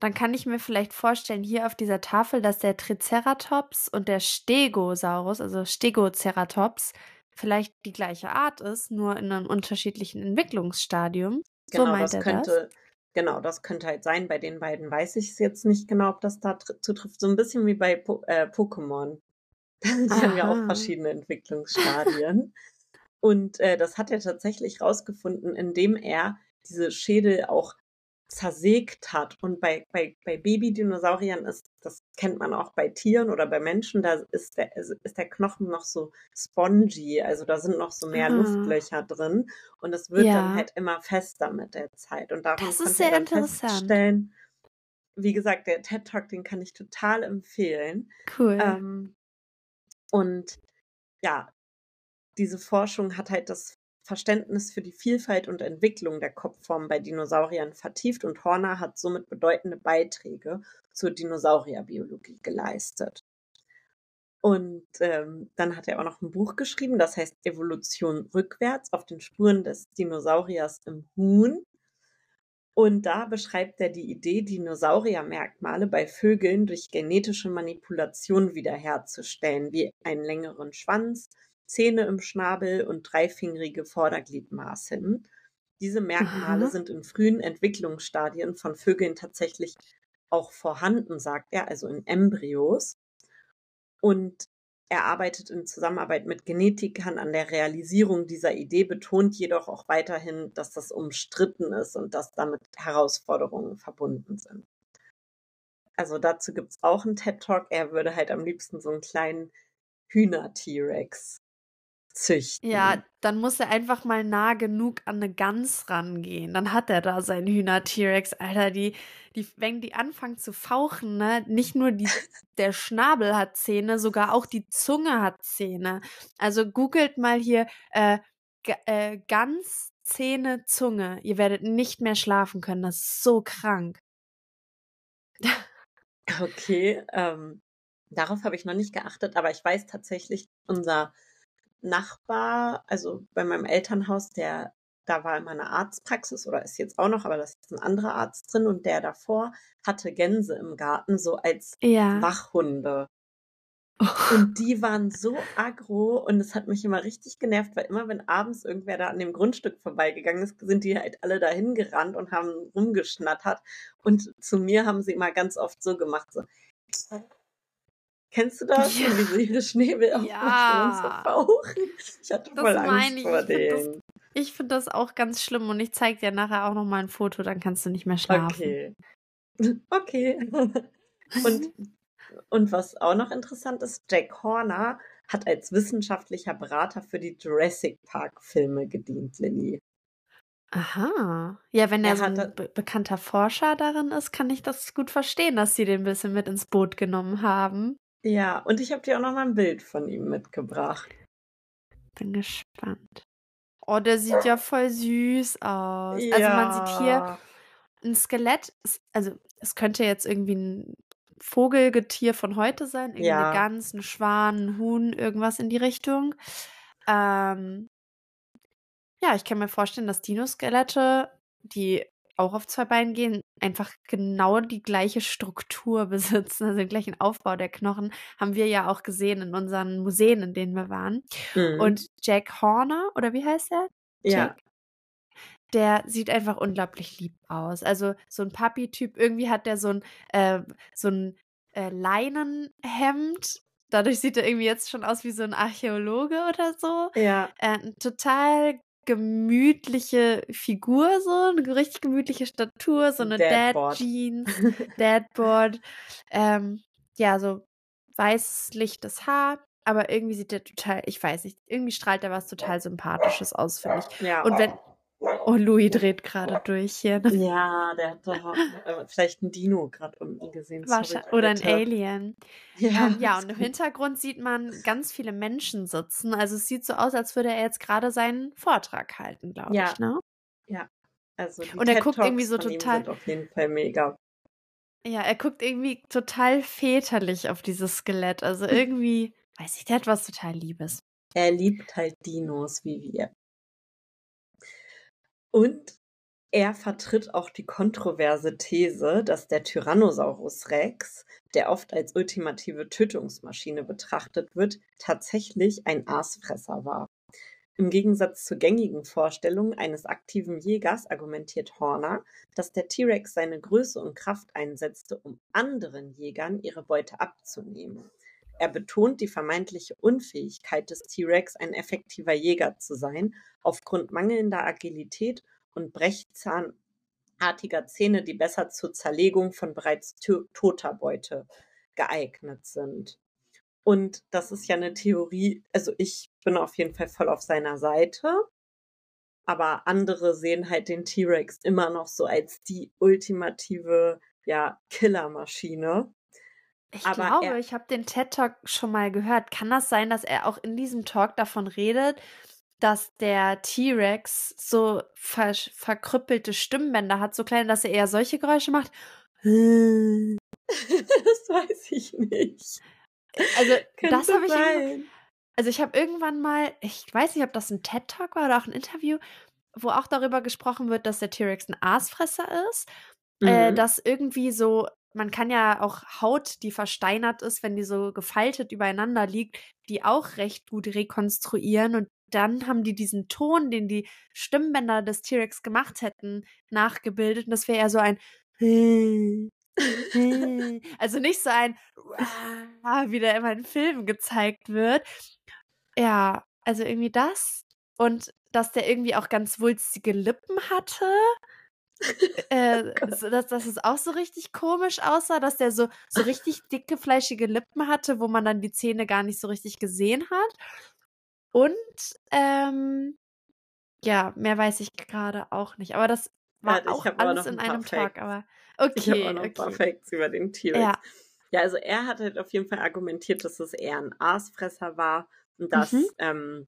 dann kann ich mir vielleicht vorstellen, hier auf dieser Tafel, dass der Triceratops und der Stegosaurus, also Stegoceratops, vielleicht die gleiche Art ist, nur in einem unterschiedlichen Entwicklungsstadium. Genau, so meint das könnte, das? genau, das könnte halt sein. Bei den beiden weiß ich es jetzt nicht genau, ob das da zutrifft. So ein bisschen wie bei po äh, Pokémon. Die haben ja auch verschiedene Entwicklungsstadien. Und äh, das hat er tatsächlich rausgefunden, indem er diese Schädel auch zersägt hat. Und bei, bei, bei Babydinosauriern ist, das kennt man auch bei Tieren oder bei Menschen, da ist der, ist der Knochen noch so spongy, also da sind noch so mehr ah. Luftlöcher drin und es wird ja. dann halt immer fester mit der Zeit. Und darum das ist sehr interessant. feststellen, wie gesagt, der TED Talk, den kann ich total empfehlen. Cool. Ähm, und ja, diese Forschung hat halt das Verständnis für die Vielfalt und Entwicklung der Kopfform bei Dinosauriern vertieft und Horner hat somit bedeutende Beiträge zur Dinosaurierbiologie geleistet. Und ähm, dann hat er auch noch ein Buch geschrieben, das heißt Evolution rückwärts auf den Spuren des Dinosauriers im Huhn. Und da beschreibt er die Idee, Dinosauriermerkmale bei Vögeln durch genetische Manipulation wiederherzustellen, wie einen längeren Schwanz, Zähne im Schnabel und dreifingerige Vordergliedmaßen. Diese Merkmale Aha. sind in frühen Entwicklungsstadien von Vögeln tatsächlich auch vorhanden, sagt er, also in Embryos. Und er arbeitet in Zusammenarbeit mit Genetikern an der Realisierung dieser Idee, betont jedoch auch weiterhin, dass das umstritten ist und dass damit Herausforderungen verbunden sind. Also dazu gibt es auch einen TED Talk. Er würde halt am liebsten so einen kleinen Hühner-T-Rex züchten. Ja, dann muss er einfach mal nah genug an eine Gans rangehen. Dann hat er da seinen Hühner-T-Rex. Alter, die, die, wenn die anfangen zu fauchen, ne, nicht nur die, *laughs* der Schnabel hat Zähne, sogar auch die Zunge hat Zähne. Also googelt mal hier äh, äh, Gans, Zähne, Zunge. Ihr werdet nicht mehr schlafen können. Das ist so krank. *laughs* Okay, ähm, darauf habe ich noch nicht geachtet, aber ich weiß tatsächlich, unser Nachbar, also bei meinem Elternhaus, der, da war immer eine Arztpraxis oder ist jetzt auch noch, aber da ist ein anderer Arzt drin und der davor hatte Gänse im Garten so als Ja. Wachhunde. Und *laughs* die waren so aggro und es hat mich immer richtig genervt, weil immer wenn abends irgendwer da an dem Grundstück vorbeigegangen ist, sind die halt alle dahin gerannt und haben rumgeschnattert. Und zu mir haben sie immer ganz oft so gemacht, so. Kennst du das? Ja. Wie sie ihre Schnäbel so Ja. fauchen? Ich hatte Das voll meine Angst ich. vor Ich find das- denen. Ich finde das auch ganz schlimm und ich zeige dir nachher auch noch mal ein Foto, dann kannst du nicht mehr schlafen. Okay. *laughs* Okay. *laughs* Und, und was auch noch interessant ist, Jack Horner hat als wissenschaftlicher Berater für die Jurassic Park Filme gedient, Lilly. Aha. Ja, wenn er Er so ein hatte- be bekannter Forscher darin ist, kann ich das gut verstehen, dass sie den ein bisschen mit ins Boot genommen haben. Ja, und ich habe dir auch noch mal ein Bild von ihm mitgebracht. Bin gespannt. Oh, der sieht ja voll süß aus. Also man sieht hier Ja. ein Skelett, also es könnte jetzt irgendwie ein Vogelgetier von heute sein, irgendwie Ja. eine Gans, ein Schwan, ein Huhn, irgendwas in die Richtung. Ähm, ja, ich kann mir vorstellen, dass Dinoskelette, die auch auf zwei Beinen gehen, einfach genau die gleiche Struktur *laughs* besitzen, also den gleichen Aufbau der Knochen, haben wir ja auch gesehen in unseren Museen, in denen wir waren. Mhm. Und Jack Horner, oder wie heißt er? ja. Jack. Der sieht einfach unglaublich lieb aus. Also so ein Papi-Typ. Irgendwie hat der so ein, äh, so ein äh, Leinenhemd. Dadurch sieht er irgendwie jetzt schon aus wie so ein Archäologe oder so. Ja. Äh, eine total gemütliche Figur, so eine richtig gemütliche Statur, so eine. Dad-Jeans, Dadboard. *laughs* Ähm, ja, so weißes, lichtes Haar. Aber irgendwie sieht er total, ich weiß nicht, irgendwie strahlt er was total Sympathisches aus, finde ich. ja. Und wenn. Oh, Louis dreht gerade durch hier. *laughs* Ja, der hat doch äh, vielleicht ein Dino gerade unten gesehen. Wahrscheinlich. Oder ein. Alien. Ja, Ähm, ja, und im Hintergrund sieht man ganz viele Menschen sitzen. Also es sieht so aus, als würde er jetzt gerade seinen Vortrag halten, glaube Ja. ich. Ne? Also die Und er guckt irgendwie so total- auf jeden Fall mega. Ja, er guckt irgendwie total väterlich auf dieses Skelett. Also *laughs* irgendwie, weiß ich, der hat was total Liebes. Er liebt halt Dinos wie wir. Und er vertritt auch die kontroverse These, dass der Tyrannosaurus Rex, der oft als ultimative Tötungsmaschine betrachtet wird, tatsächlich ein Aasfresser war. Im Gegensatz zur gängigen Vorstellung eines aktiven Jägers argumentiert Horner, dass der T-Rex seine Größe und Kraft einsetzte, um anderen Jägern ihre Beute abzunehmen. Er betont die vermeintliche Unfähigkeit des T-Rex, ein effektiver Jäger zu sein, aufgrund mangelnder Agilität und brechzahnartiger Zähne, die besser zur Zerlegung von bereits to toter Beute geeignet sind. Und das ist ja eine Theorie, also ich bin auf jeden Fall voll auf seiner Seite, aber andere sehen halt den T-Rex immer noch so als die ultimative, ja, Killermaschine. Ich Aber glaube, er- ich habe den TED Talk schon mal gehört. Kann das sein, dass er auch in diesem Talk davon redet, dass der T-Rex so ver verkrüppelte Stimmbänder hat, so klein, dass er eher solche Geräusche macht? *laughs* das weiß ich nicht. Also, Könnte das habe ich. Also ich habe irgendwann mal, ich weiß nicht, ob das ein TED-Talk war oder auch ein Interview, wo auch darüber gesprochen wird, dass der T-Rex ein Aasfresser ist. Äh, Mhm. dass irgendwie so, man kann ja auch Haut, die versteinert ist, wenn die so gefaltet übereinander liegt, die auch recht gut rekonstruieren. Und dann haben die diesen Ton, den die Stimmbänder des T-Rex gemacht hätten, nachgebildet. Und das wäre eher so ein *laughs* also nicht so ein *laughs* wie der immer in Filmen gezeigt wird. Ja, also irgendwie das. Und dass der irgendwie auch ganz wulstige Lippen hatte. Äh, *laughs* so, dass, dass es auch so richtig komisch aussah, dass der so, so richtig dicke, fleischige Lippen hatte, wo man dann die Zähne gar nicht so richtig gesehen hat. Und ähm, ja, mehr weiß ich gerade auch nicht. Aber das war ich auch alles in einem Tag. Facts. Aber Ich habe okay, auch noch ein paar okay. Facts über den T-Rex. Ja. Ja, also er hat halt auf jeden Fall argumentiert, dass es eher ein Aasfresser war und dass, Mhm. ähm,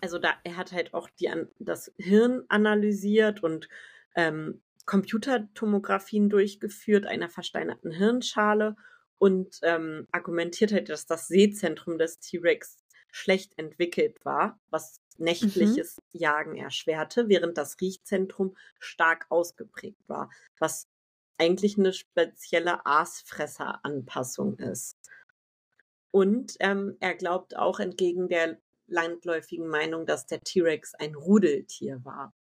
also da, er hat halt auch die, das Hirn analysiert und ähm, Computertomographien durchgeführt einer versteinerten Hirnschale und ähm, argumentiert halt, dass das Sehzentrum des T-Rex schlecht entwickelt war, was nächtliches Jagen erschwerte, während das Riechzentrum stark ausgeprägt war, was eigentlich eine spezielle Aasfresser-Anpassung ist. Und ähm, er glaubt auch entgegen der landläufigen Meinung, dass der T-Rex ein Rudeltier war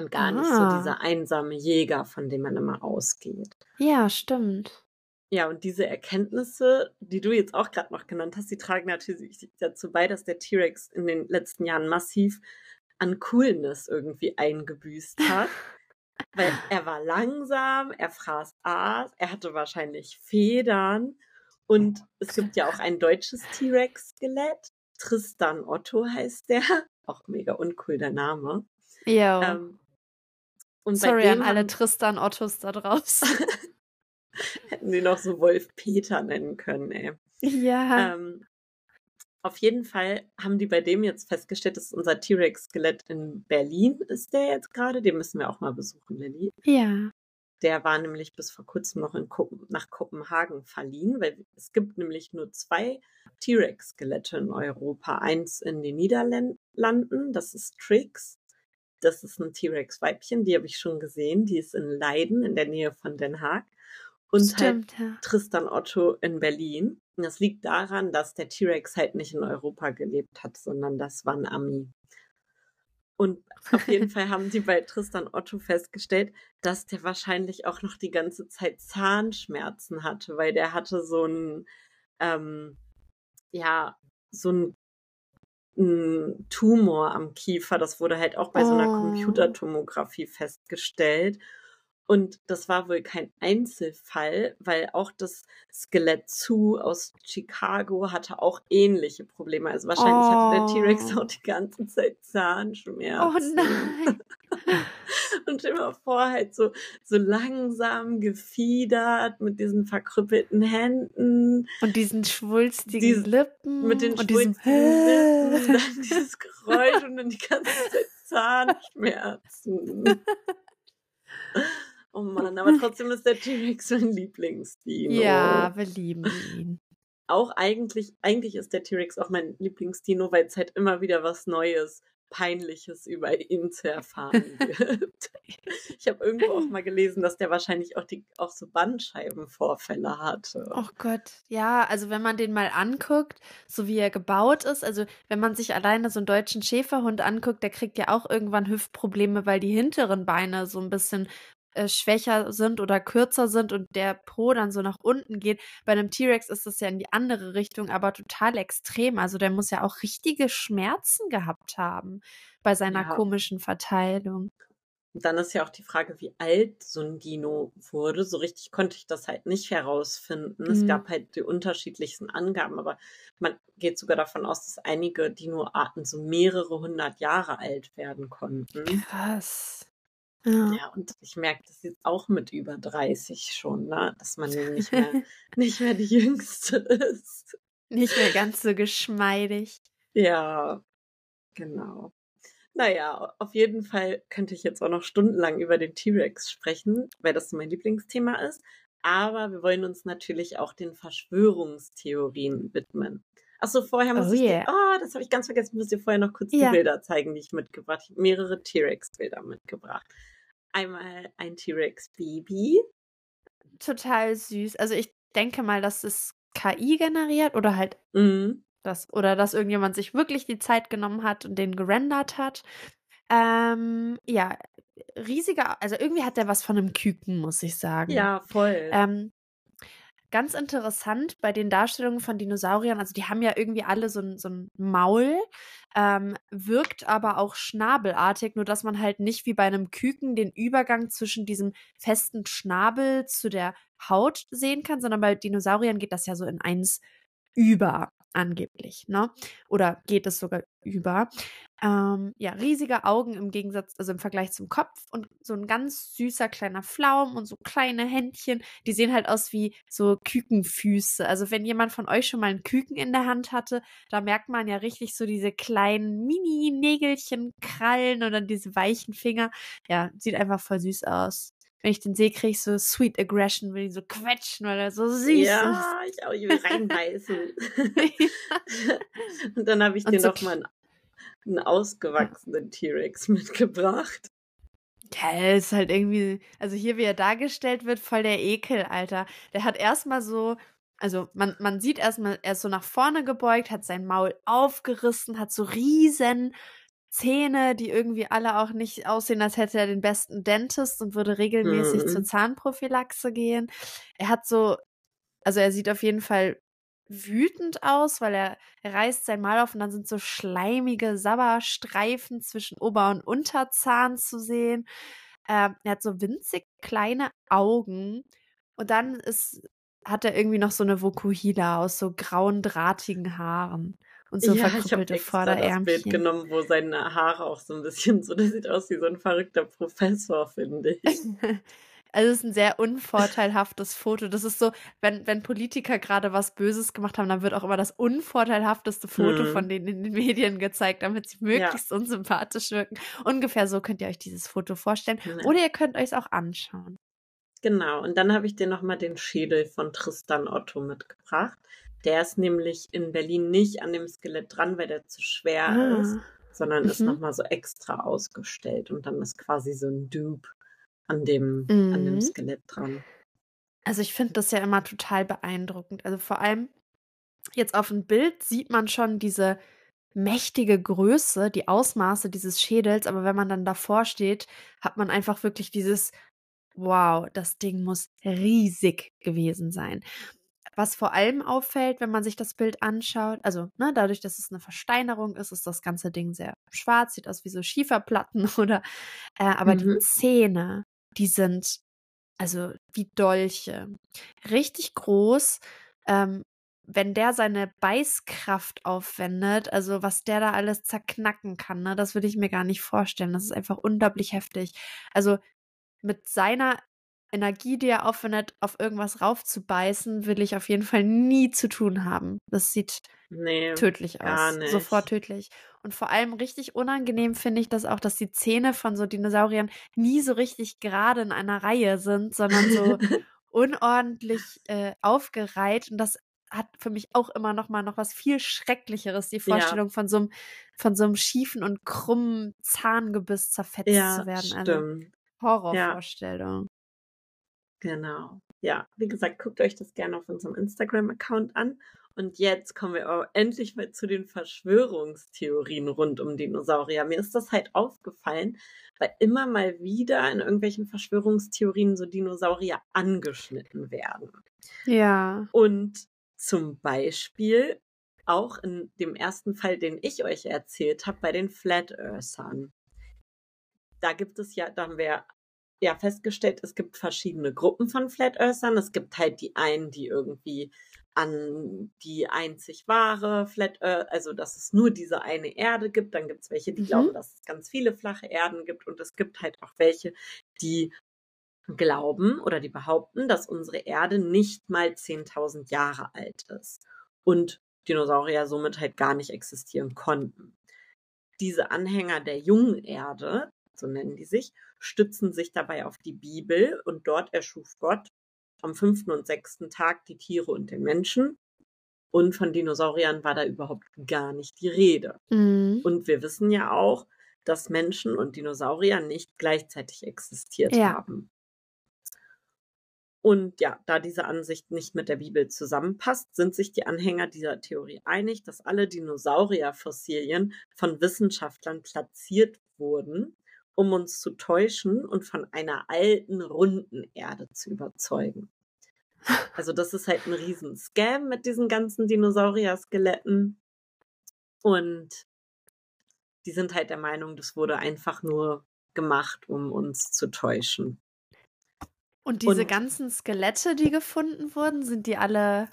und gar nicht so Ah. dieser einsame Jäger, von dem man immer ausgeht. Ja, stimmt. Ja, und diese Erkenntnisse, die du jetzt auch gerade noch genannt hast, die tragen natürlich dazu bei, dass der T-Rex in den letzten Jahren massiv an Coolness irgendwie eingebüßt hat. *laughs* Weil er war langsam, er fraß Aas, er hatte wahrscheinlich Federn. Und es gibt ja auch ein deutsches T-Rex-Skelett. Tristan Otto heißt der. *laughs* Auch mega uncool der Name. Jo. Ähm, und Sorry an alle Tristan Ottos da draußen. *laughs* hätten sie noch so Wolf Peter nennen können, ey. ja. Ähm, auf jeden Fall haben die bei dem jetzt festgestellt, dass unser T-Rex-Skelett in Berlin ist der jetzt gerade. Den müssen wir auch mal besuchen, Lilly. ja. Der war nämlich bis vor kurzem noch in Kopen nach Kopenhagen verliehen, weil es gibt nämlich nur zwei T-Rex-Skelette in Europa. Eins in den Niederlanden, das ist Trix. Das ist ein T-Rex-Weibchen, die habe ich schon gesehen. Die ist in Leiden, in der Nähe von Den Haag. Und halt Stimmt, ja. Tristan Otto in Berlin. Und das liegt daran, dass der T-Rex halt nicht in Europa gelebt hat, sondern das war ein Ami. Und auf jeden *laughs* Fall haben sie bei Tristan Otto festgestellt, dass der wahrscheinlich auch noch die ganze Zeit Zahnschmerzen hatte, weil der hatte so ein, ähm, ja, so ein, ein Tumor am Kiefer. Das wurde halt auch bei so einer Oh. Computertomographie festgestellt. Und das war wohl kein Einzelfall, weil auch das Skelett zu aus Chicago hatte auch ähnliche Probleme. Also wahrscheinlich hatte der T-Rex Oh. auch die ganze Zeit Oh Zahnschmerzen. nein. Und immer vor halt so, so langsam gefiedert mit diesen verkrüppelten Händen, Und diesen schwulstigen Dies- Lippen. mit den und diesem schwulstigen Lippen, *laughs* dann dieses Geräusch und dann die ganze Zeit Zahnschmerzen. *laughs* Oh Mann, aber trotzdem ist der T-Rex mein Lieblingsdino. Ja, wir lieben ihn. Auch eigentlich, eigentlich ist der T-Rex auch mein Lieblingsdino, weil es halt immer wieder was Neues, Peinliches über ihn zu erfahren *laughs* gibt. Ich habe irgendwo auch mal gelesen, dass der wahrscheinlich auch, die, auch so Bandscheibenvorfälle hatte. Oh Gott, ja, also wenn man den mal anguckt, so wie er gebaut ist, also wenn man sich alleine so einen deutschen Schäferhund anguckt, der kriegt ja auch irgendwann Hüftprobleme, weil die hinteren Beine so ein bisschen äh, schwächer sind oder kürzer sind und der Po dann so nach unten geht. Bei einem T-Rex ist das ja in die andere Richtung, aber total extrem. Also der muss ja auch richtige Schmerzen gehabt haben bei seiner Ja. komischen Verteilung. Und dann ist ja auch die Frage, wie alt so ein Dino wurde. So richtig konnte ich das halt nicht herausfinden. Es Mhm. gab halt die unterschiedlichsten Angaben, aber man geht sogar davon aus, dass einige Dinoarten so mehrere hundert Jahre alt werden konnten. Krass. Ja. Ja, und ich merke das jetzt auch mit über 30 schon, ne? dass man nicht mehr, *laughs* nicht mehr die Jüngste *laughs* ist. Nicht mehr ganz so geschmeidig. Ja, genau. Naja, auf jeden Fall könnte ich jetzt auch noch stundenlang über den T-Rex sprechen, weil das mein Lieblingsthema ist. Aber wir wollen uns natürlich auch den Verschwörungstheorien widmen. Achso, vorher muss Oh ich yeah. dir, oh, das habe ich ganz vergessen, ich muss dir vorher noch kurz Ja. die Bilder zeigen, die ich mitgebracht habe. Mehrere T-Rex-Bilder mitgebracht. Einmal ein T-Rex-Baby. Total süß. Also ich denke mal, das ist KI generiert oder halt Mhm. das, oder dass irgendjemand sich wirklich die Zeit genommen hat und den gerendert hat. Ähm, ja, riesiger, also irgendwie hat der was von einem Küken, muss ich sagen. Ja, voll. Ähm, ganz interessant bei den Darstellungen von Dinosauriern, also die haben ja irgendwie alle so ein, so ein Maul, ähm, wirkt aber auch schnabelartig, nur dass man halt nicht wie bei einem Küken den Übergang zwischen diesem festen Schnabel zu der Haut sehen kann, sondern bei Dinosauriern geht das ja so in eins über. Angeblich, ne? Oder geht es sogar über. Ähm, ja, riesige Augen im Gegensatz, also im Vergleich zum Kopf und so ein ganz süßer kleiner Pflaum und so kleine Händchen. Die sehen halt aus wie so Kükenfüße. Also wenn jemand von euch schon mal einen Küken in der Hand hatte, da merkt man ja richtig so diese kleinen Mini-Nägelchen, Krallen dann diese weichen Finger. Ja, sieht einfach voll süß aus. Wenn ich den sehe, kriege ich so Sweet Aggression, will ich so quetschen, weil er so süß Ja, ist. ich auch, ich will reinbeißen. *laughs* Und dann habe ich Und dir so noch mal einen, einen ausgewachsenen T-Rex mitgebracht. Ja, ist halt irgendwie, also hier, wie er dargestellt wird, voll der Ekel, Alter. Der hat erstmal so, also man, man sieht erstmal, er ist so nach vorne gebeugt, hat sein Maul aufgerissen, hat so riesen Zähne, die irgendwie alle auch nicht aussehen, als hätte er den besten Dentist und würde regelmäßig Mhm. zur Zahnprophylaxe gehen. Er hat so, also er sieht auf jeden Fall wütend aus, weil er, er reißt sein Maul auf und dann sind so schleimige Sabberstreifen zwischen Ober- und Unterzahn zu sehen. Ähm, er hat so winzig kleine Augen und dann ist, hat er irgendwie noch so eine Vokuhila aus so grauen, drahtigen Haaren und so ja, ich habe verkrüppelte extra das Bild Vorderärmchen. genommen, wo seine Haare auch so ein bisschen so, das sieht aus wie so ein verrückter Professor, finde ich. *laughs* Also es ist ein sehr unvorteilhaftes Foto. Das ist so, wenn, wenn Politiker gerade was Böses gemacht haben, dann wird auch immer das unvorteilhafteste Foto Hm. von denen in den Medien gezeigt, damit sie möglichst unsympathisch wirken. Ungefähr so könnt ihr euch dieses Foto vorstellen. Ja. Oder ihr könnt euch es auch anschauen. Genau, und dann habe ich dir nochmal den Schädel von Tristan Otto mitgebracht. Der ist nämlich in Berlin nicht an dem Skelett dran, weil der zu schwer ist, sondern ist Mhm. nochmal so extra ausgestellt und dann ist quasi so ein Dupe an dem, an dem Mhm. Skelett dran. Also ich finde das ja immer total beeindruckend. Also vor allem jetzt auf dem Bild sieht man schon diese mächtige Größe, die Ausmaße dieses Schädels, aber wenn man dann davor steht, hat man einfach wirklich dieses Wow, das Ding muss riesig gewesen sein. Was vor allem auffällt, wenn man sich das Bild anschaut, also ne, dadurch, dass es eine Versteinerung ist, ist das ganze Ding sehr schwarz, sieht aus wie so Schieferplatten *laughs* oder, äh, aber die Mhm. Zähne, die sind also wie Dolche, richtig groß. Ähm, wenn der seine Beißkraft aufwendet, also was der da alles zerknacken kann, ne, das würde ich mir gar nicht vorstellen. Das ist einfach unglaublich heftig. Also mit seiner Energie, die er aufwendet, auf irgendwas raufzubeißen, will ich auf jeden Fall nie zu tun haben. Das sieht Nee, tödlich aus. nicht. Sofort tödlich. Und vor allem richtig unangenehm finde ich das auch, dass die Zähne von so Dinosauriern nie so richtig gerade in einer Reihe sind, sondern so *laughs* unordentlich äh, aufgereiht. Und das hat für mich auch immer noch mal noch was viel Schrecklicheres, die Ja. Vorstellung von so einem von so einem schiefen und krummen Zahngebiss zerfetzt ja, zu werden. Also stimmt. Horrorvorstellung. Genau. Ja, wie gesagt, guckt euch das gerne auf unserem Instagram-Account an. Und jetzt kommen wir endlich mal zu den Verschwörungstheorien rund um Dinosaurier. Mir ist das halt aufgefallen, weil immer mal wieder in irgendwelchen Verschwörungstheorien so Dinosaurier angeschnitten werden. Ja. Und zum Beispiel auch in dem ersten Fall, den ich euch erzählt habe, bei den Flat Earthern. Da gibt es ja, da haben wir ja festgestellt, es gibt verschiedene Gruppen von Flat Earthern. Es gibt halt die einen, die irgendwie an die einzig wahre Flat Earth, also dass es nur diese eine Erde gibt. Dann gibt es welche, die Mhm. glauben, dass es ganz viele flache Erden gibt. Und es gibt halt auch welche, die glauben oder die behaupten, dass unsere Erde nicht mal 10.000 Jahre alt ist und Dinosaurier somit halt gar nicht existieren konnten. Diese Anhänger der jungen Erde, so nennen die sich, stützen sich dabei auf die Bibel und dort erschuf Gott am fünften und sechsten Tag die Tiere und den Menschen. Und von Dinosauriern war da überhaupt gar nicht die Rede. Mhm. Und wir wissen ja auch, dass Menschen und Dinosaurier nicht gleichzeitig existiert Ja. haben. Und ja, da diese Ansicht nicht mit der Bibel zusammenpasst, sind sich die Anhänger dieser Theorie einig, dass alle Dinosaurierfossilien von Wissenschaftlern platziert wurden, um uns zu täuschen und von einer alten, runden Erde zu überzeugen. Also das ist halt ein riesen Scam mit diesen ganzen Dinosaurier-Skeletten. Und die sind halt der Meinung, das wurde einfach nur gemacht, um uns zu täuschen. Und diese Und- ganzen Skelette, die gefunden wurden, sind die alle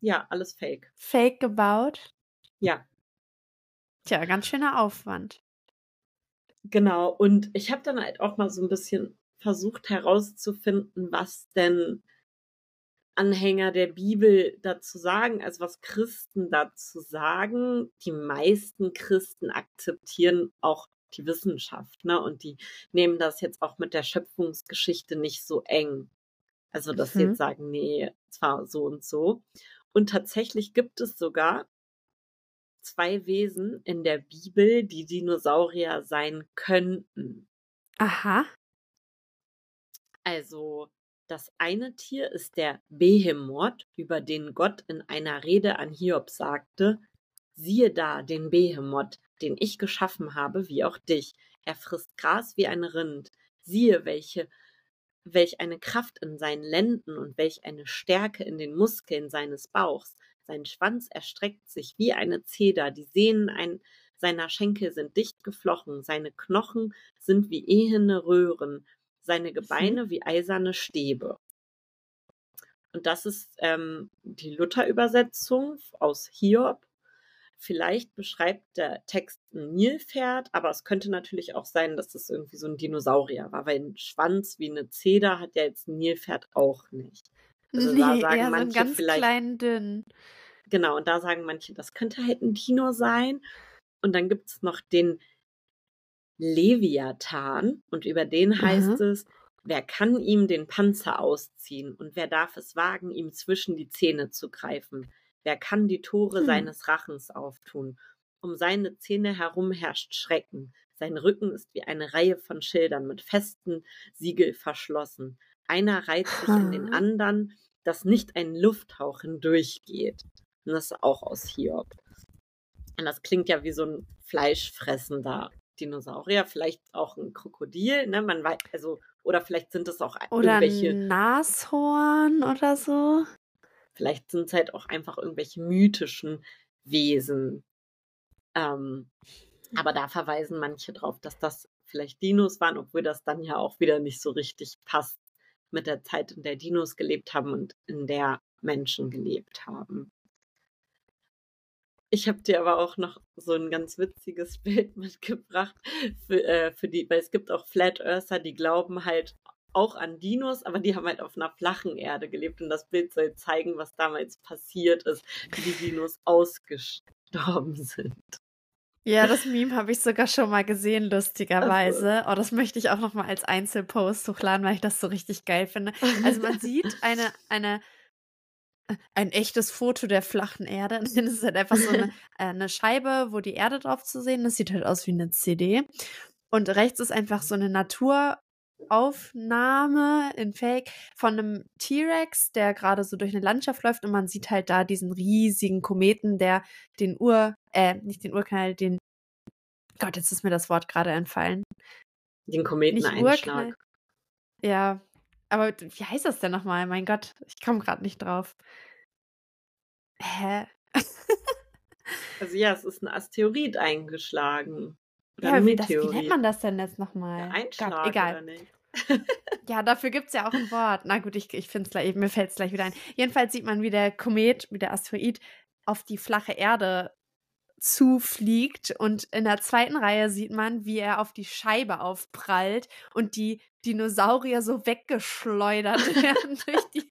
Ja, alles fake. Fake gebaut? Ja. Tja, ganz schöner Aufwand. Genau. Und ich habe dann halt auch mal so ein bisschen versucht herauszufinden, was denn Anhänger der Bibel dazu sagen, also was Christen dazu sagen. Die meisten Christen akzeptieren auch die Wissenschaft, ne? Und die nehmen das jetzt auch mit der Schöpfungsgeschichte nicht so eng. Also, dass sie Mhm. jetzt sagen, nee, zwar so und so. Und tatsächlich gibt es sogar zwei Wesen in der Bibel, die Dinosaurier sein könnten. Aha. Also, das eine Tier ist der Behemoth, über den Gott in einer Rede an Hiob sagte, siehe da den Behemoth, den ich geschaffen habe, wie auch dich. Er frisst Gras wie ein Rind. Siehe, welche, welch eine Kraft in seinen Lenden und welch eine Stärke in den Muskeln seines Bauchs. Sein Schwanz erstreckt sich wie eine Zeder, die Sehnen ein, seiner Schenkel sind dicht geflochten, seine Knochen sind wie ehene Röhren, seine Gebeine wie eiserne Stäbe. Und das ist ähm, die Luther-Übersetzung aus Hiob. Vielleicht beschreibt der Text ein Nilpferd, aber es könnte natürlich auch sein, dass das irgendwie so ein Dinosaurier war, weil ein Schwanz wie eine Zeder hat ja jetzt ein Nilpferd auch nicht. *laughs* Also da nee, sagen eher so manche einen ganz vielleicht, kleinen, dünn. Genau, und da sagen manche, das könnte halt ein Dino sein. Und dann gibt es noch den Leviathan und über den heißt Aha. es, wer kann ihm den Panzer ausziehen und wer darf es wagen, ihm zwischen die Zähne zu greifen? Wer kann die Tore Hm. seines Rachens auftun? Um seine Zähne herum herrscht Schrecken. Sein Rücken ist wie eine Reihe von Schildern mit festen Siegel verschlossen. Einer reiht sich in den anderen, dass nicht ein Lufthauch hindurchgeht. Und das ist auch aus Hiob. Und das klingt ja wie so ein fleischfressender Dinosaurier, vielleicht auch ein Krokodil, ne? Man weiß, also, oder vielleicht sind es auch Oder irgendwelche, ein Nashorn oder so. vielleicht sind es halt auch einfach irgendwelche mythischen Wesen. Ähm, aber da verweisen manche drauf, dass das vielleicht Dinos waren, obwohl das dann ja auch wieder nicht so richtig passt mit der Zeit, in der Dinos gelebt haben und in der Menschen gelebt haben. Ich habe dir aber auch noch so ein ganz witziges *laughs* Bild mitgebracht für, äh, für die, weil es gibt auch Flat Earther, die glauben halt auch an Dinos, aber die haben halt auf einer flachen Erde gelebt und das Bild soll zeigen, was damals passiert ist, wie die Dinos *laughs* ausgestorben sind. Ja, das Meme habe ich sogar schon mal gesehen, lustigerweise. Oh, das möchte ich auch noch mal als Einzelpost hochladen, weil ich das so richtig geil finde. Also man sieht eine, eine, ein echtes Foto der flachen Erde. *laughs* Es ist halt einfach so eine, *laughs* äh, eine Scheibe, wo die Erde drauf zu sehen ist. Sieht halt aus wie eine CD. Und rechts ist einfach so eine Naturaufnahme in Fake von einem T-Rex, der gerade so durch eine Landschaft läuft und man sieht halt da diesen riesigen Kometen, der den Ur, äh, nicht den Urknall, den Gott, jetzt ist mir das Wort gerade entfallen. Den Nicht Kometeneinschlag. Urknall. Ja, aber wie heißt das denn nochmal? Mein Gott, ich komme gerade nicht drauf. Hä? Also ja, es ist ein Asteroid eingeschlagen. Oder Ja, ein wie, das, wie nennt man das denn jetzt Ja, nochmal? Einschlag, Gott, egal. oder nicht? Ja, dafür gibt es ja auch ein Wort. Na gut, ich, ich finde es gleich, mir fällt es gleich wieder ein. Jedenfalls sieht man, wie der Komet, wie der Asteroid auf die flache Erde zufliegt und in der zweiten Reihe sieht man, wie er auf die Scheibe aufprallt und die Dinosaurier so weggeschleudert *laughs* werden durch die,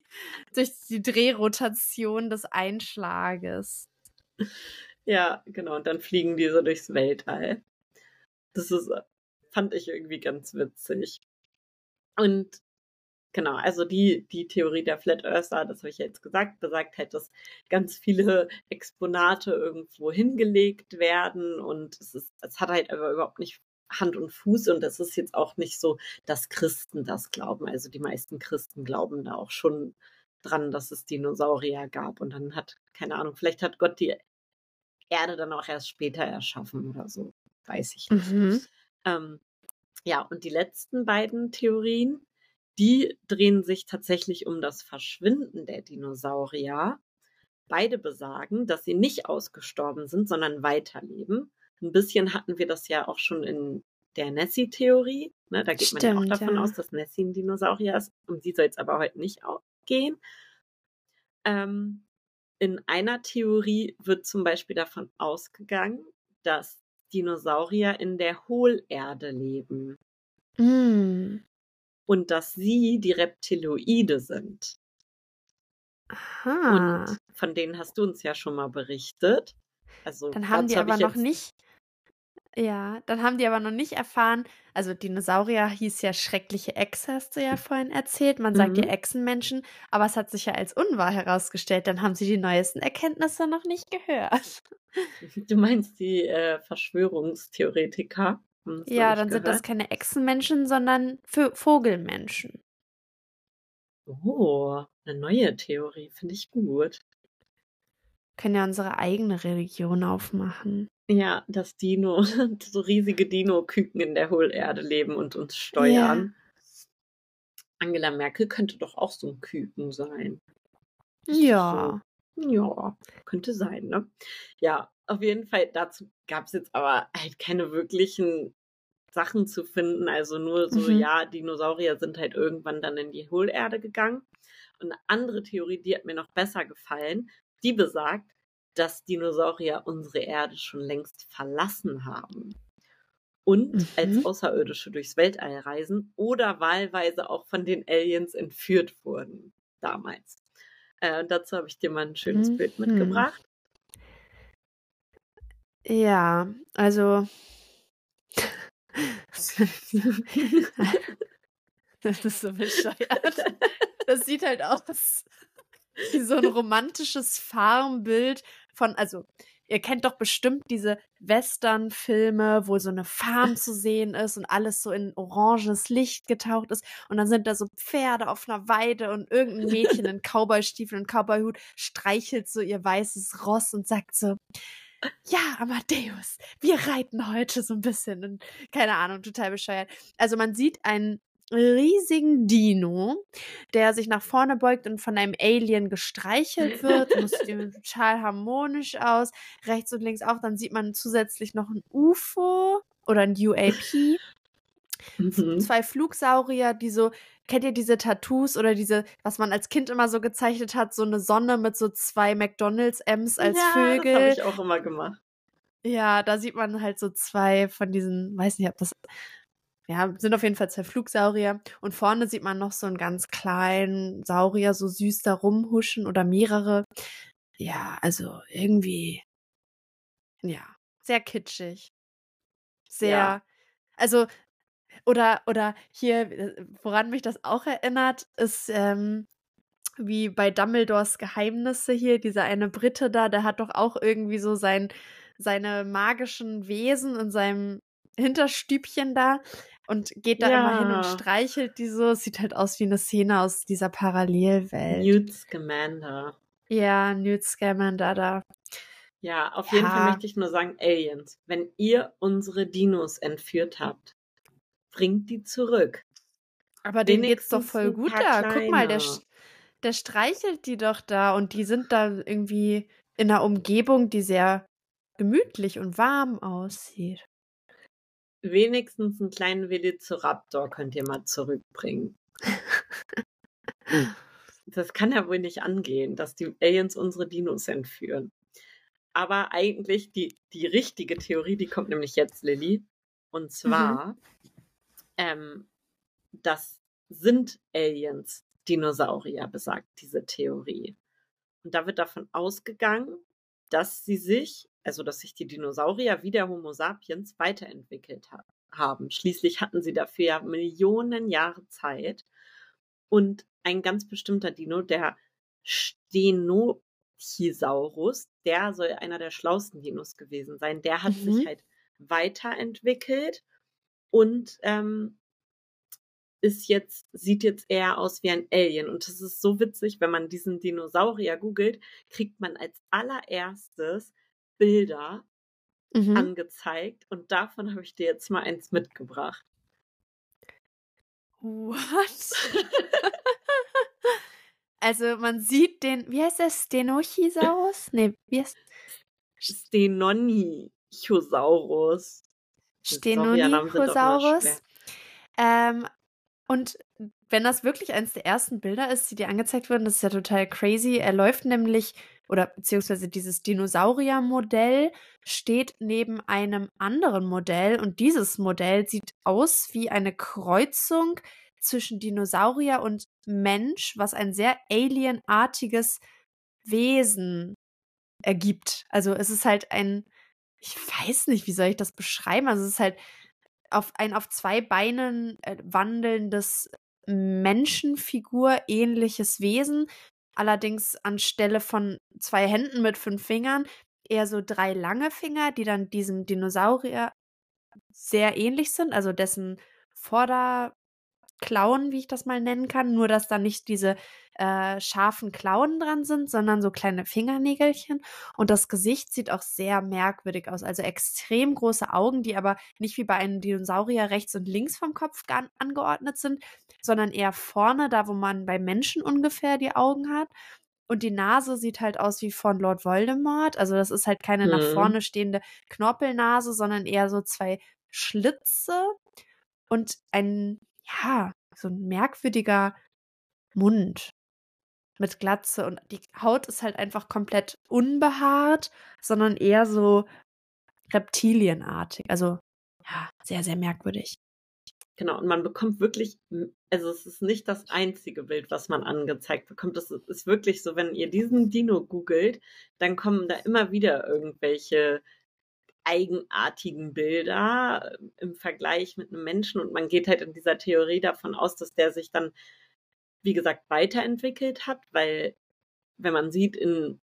durch die Drehrotation des Einschlages. Ja, genau. Und dann fliegen die so durchs Weltall. Das ist, fand ich irgendwie ganz witzig. Und genau, also die, die Theorie der Flat Earther, das habe ich ja jetzt gesagt, besagt halt, dass ganz viele *laughs* Exponate irgendwo hingelegt werden und es ist, es hat halt aber überhaupt nicht Hand und Fuß und es ist jetzt auch nicht so, dass Christen das glauben. Also die meisten Christen glauben da auch schon dran, dass es Dinosaurier gab und dann hat, keine Ahnung, vielleicht hat Gott die Erde dann auch erst später erschaffen oder so. Weiß ich nicht. Mhm. Ähm, ja, und die letzten beiden Theorien, die drehen sich tatsächlich um das Verschwinden der Dinosaurier. Beide besagen, dass sie nicht ausgestorben sind, sondern weiterleben. Ein bisschen hatten wir das ja auch schon in der Nessie-Theorie. Ne? Da geht man ja auch Stimmt, davon ja. aus, dass Nessie ein Dinosaurier ist. Um sie soll es aber heute nicht gehen. Ähm, in einer Theorie wird zum Beispiel davon ausgegangen, dass Dinosaurier in der Hohlerde leben Mm. Und dass sie die Reptiloide sind. Aha. Und von denen hast du uns ja schon mal berichtet. Also Dann haben die hab aber noch nicht. Ja, dann haben die aber noch nicht erfahren. Also Dinosaurier hieß ja schreckliche Echse, hast du ja vorhin erzählt. Man sagt ja Mhm. Echsenmenschen, aber es hat sich ja als unwahr herausgestellt. Dann haben sie die neuesten Erkenntnisse noch nicht gehört. *laughs* Du meinst die äh, Verschwörungstheoretiker? Noch Ja, dann sind das keine Echsenmenschen, sondern Vö- Vogelmenschen. Oh, eine neue Theorie, finde ich gut. Können ja unsere eigene Religion aufmachen. Ja, dass Dino, *laughs* so riesige Dino-Küken in der Hohlerde leben und uns steuern. Angela Merkel könnte doch auch so ein Küken sein. Ja. Ja, könnte sein, ne? Ja, auf jeden Fall, dazu gab es jetzt aber halt keine wirklichen Sachen zu finden. Also nur so, Mhm. ja, Dinosaurier sind halt irgendwann dann in die Hohlerde gegangen. Und eine andere Theorie, die hat mir noch besser gefallen, die besagt, dass Dinosaurier unsere Erde schon längst verlassen haben. Und Mhm. als Außerirdische durchs Weltall reisen oder wahlweise auch von den Aliens entführt wurden. Damals. Äh, dazu habe ich dir mal ein schönes Bild Mhm. mitgebracht. Ja, also. *laughs* Das ist so bescheuert. Das sieht halt aus wie so ein romantisches Farmbild von, also, ihr kennt doch bestimmt diese Western-Filme, wo so eine Farm zu sehen ist und alles so in oranges Licht getaucht ist. Und dann sind da so Pferde auf einer Weide und irgendein Mädchen in Cowboystiefeln und Cowboyhut streichelt so ihr weißes Ross und sagt so, ja, Amadeus, wir reiten heute so ein bisschen und keine Ahnung, total bescheuert. Also man sieht einen riesigen Dino, der sich nach vorne beugt und von einem Alien gestreichelt *laughs* wird. Und das sieht total harmonisch aus. Rechts und links auch. Dann sieht man zusätzlich noch ein UFO oder ein UAP. Mhm. Zwei Flugsaurier, die so, kennt ihr diese Tattoos oder diese, was man als Kind immer so gezeichnet hat, so eine Sonne mit so zwei McDonalds-M's als ja, Vögel. Das habe ich auch immer gemacht. Ja, da sieht man halt so zwei von diesen, weiß nicht, ob das, ja, sind auf jeden Fall zwei Flugsaurier. Und vorne sieht man noch so einen ganz kleinen Saurier, so süß da rumhuschen oder mehrere. Ja, also irgendwie, ja, sehr kitschig. Sehr, Ja. also, oder, oder hier, äh, woran mich das auch erinnert, ist, ähm, wie bei Dumbledores Geheimnisse hier, dieser eine Brite da, der hat doch auch irgendwie so sein, seine magischen Wesen in seinem Hinterstübchen da und geht da immer hin und Ja. streichelt die so. Sieht halt aus wie eine Szene aus dieser Parallelwelt. Newt Scamander. ja, Newt Scamander da. Ja, auf jeden Fall Ja. möchte ich nur sagen, Aliens, wenn ihr unsere Dinos entführt habt, bringt die zurück. Aber denen geht's doch voll gut da. Guck mal, der, der streichelt die doch da und die sind da irgendwie in einer Umgebung, die sehr gemütlich und warm aussieht. Wenigstens einen kleinen Velociraptor könnt ihr mal zurückbringen. *laughs* Das kann ja wohl nicht angehen, dass die Aliens unsere Dinos entführen. Aber eigentlich die, die richtige Theorie, die kommt nämlich jetzt, Lilly. Und zwar, ähm, das sind Aliens Dinosaurier, besagt diese Theorie. Und da wird davon ausgegangen, dass sie sich, also dass sich die Dinosaurier wie der Homo sapiens weiterentwickelt ha haben. Schließlich hatten sie dafür ja Millionen Jahre Zeit. Und ein ganz bestimmter Dino, der Stenochisaurus, der soll einer der schlauesten Dinos gewesen sein. Der hat Mhm. sich halt weiterentwickelt und ähm, ist jetzt, sieht jetzt eher aus wie ein Alien. Und das ist so witzig, wenn man diesen Dinosaurier googelt, kriegt man als allererstes Bilder Mhm. angezeigt. Und davon habe ich dir jetzt mal eins mitgebracht. What? *laughs* also man sieht den, wie heißt der, Stenochisaurus? Nee, wie heißt Stenonichosaurus. Schwer. Ähm, und wenn das wirklich eines der ersten Bilder ist, die dir angezeigt wurden, das ist ja total crazy. Er läuft nämlich oder beziehungsweise dieses Dinosauriermodell steht neben einem anderen Modell und dieses Modell sieht aus wie eine Kreuzung zwischen Dinosaurier und Mensch, was ein sehr alienartiges Wesen ergibt. Also es ist halt ein, ich weiß nicht, wie soll ich das beschreiben? Also es ist halt auf ein auf zwei Beinen äh, wandelndes Menschenfigur ähnliches Wesen, allerdings anstelle von zwei Händen mit fünf Fingern eher so drei lange Finger, die dann diesem Dinosaurier sehr ähnlich sind, also dessen Vorder Klauen, wie ich das mal nennen kann, nur dass da nicht diese äh, scharfen Klauen dran sind, sondern so kleine Fingernägelchen. Und das Gesicht sieht auch sehr merkwürdig aus. Also extrem große Augen, die aber nicht wie bei einem Dinosaurier rechts und links vom Kopf angeordnet sind, sondern eher vorne, da wo man bei Menschen ungefähr die Augen hat. Und die Nase sieht halt aus wie von Lord Voldemort. Also das ist halt keine mhm. nach vorne stehende Knorpelnase, sondern eher so zwei Schlitze und ein ja, so ein merkwürdiger Mund mit Glatze und die Haut ist halt einfach komplett unbehaart, sondern eher so reptilienartig. Also ja, sehr, sehr merkwürdig. Genau, und man bekommt wirklich, also es ist nicht das einzige Bild, was man angezeigt bekommt. Es ist wirklich so, wenn ihr diesen Dino googelt, dann kommen da immer wieder irgendwelche eigenartigen Bilder äh, im Vergleich mit einem Menschen. Und man geht halt in dieser Theorie davon aus, dass der sich dann, wie gesagt, weiterentwickelt hat, weil wenn man sieht, in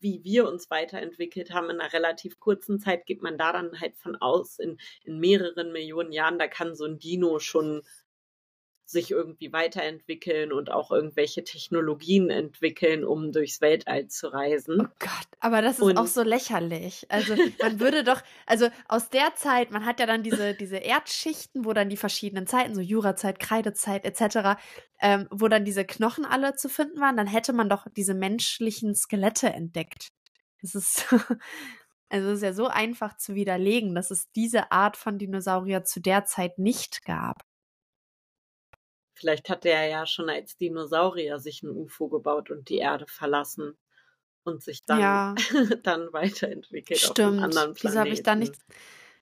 wie wir uns weiterentwickelt haben in einer relativ kurzen Zeit, geht man da dann halt von aus, in, in mehreren Millionen Jahren, da kann so ein Dino schon sich irgendwie weiterentwickeln und auch irgendwelche Technologien entwickeln, um durchs Weltall zu reisen. Oh Gott, aber das ist und auch so lächerlich. Also man würde doch, also aus der Zeit, man hat ja dann diese, diese Erdschichten, wo dann die verschiedenen Zeiten, so Jurazeit, Kreidezeit etc., ähm, wo dann diese Knochen alle zu finden waren, dann hätte man doch diese menschlichen Skelette entdeckt. Das ist, *laughs* also es ist ja so einfach zu widerlegen, dass es diese Art von Dinosaurier zu der Zeit nicht gab. Vielleicht hat er ja schon als Dinosaurier sich ein UFO gebaut und die Erde verlassen und sich dann, ja. *laughs* dann weiterentwickelt Stimmt. auf einem anderen Planeten. Wieso habe ich da nicht.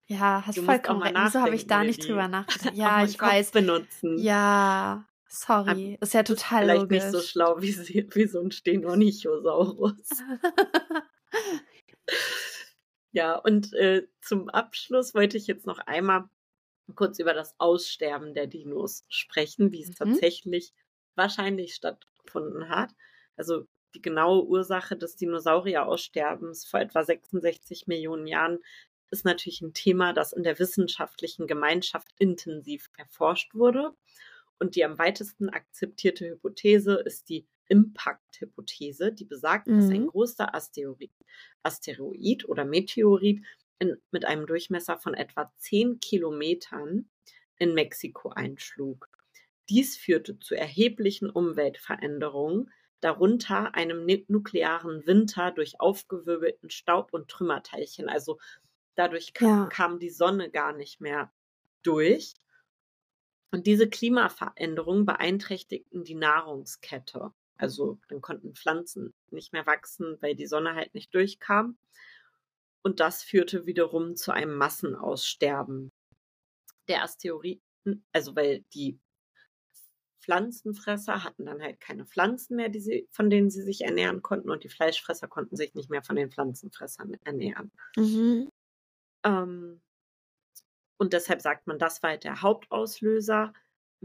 Ja, hast du vollkommen recht. Wieso habe ich da nicht drüber nachgedacht? *laughs* Ja, ich Kopf weiß. benutzen. Ja, sorry. Ist ja total Vielleicht logisch. nicht so schlau wie, wie so ein Stenonichosaurus. *laughs* ja, und äh, zum Abschluss wollte ich jetzt noch einmal kurz über das Aussterben der Dinos sprechen, wie es mhm. tatsächlich wahrscheinlich stattgefunden hat. Also die genaue Ursache des Dinosaurieraussterbens vor etwa 66 Millionen Jahren ist natürlich ein Thema, das in der wissenschaftlichen Gemeinschaft intensiv erforscht wurde. Und die am weitesten akzeptierte Hypothese ist die Impact-Hypothese, die besagt, mhm. dass ein mhm. großer Asteroid, Asteroid oder Meteorit in, mit einem Durchmesser von etwa 10 Kilometern in Mexiko einschlug. Dies führte zu erheblichen Umweltveränderungen, darunter einem nuklearen Winter durch aufgewirbelten Staub und Trümmerteilchen. Also dadurch kam, ja. kam die Sonne gar nicht mehr durch. Und diese Klimaveränderungen beeinträchtigten die Nahrungskette. Also dann konnten Pflanzen nicht mehr wachsen, weil die Sonne halt nicht durchkam und das führte wiederum zu einem Massenaussterben der Asteroiden, also weil die Pflanzenfresser hatten dann halt keine Pflanzen mehr, sie, von denen sie sich ernähren konnten und die Fleischfresser konnten sich nicht mehr von den Pflanzenfressern ernähren. Mhm. Ähm, und deshalb sagt man, das war halt der Hauptauslöser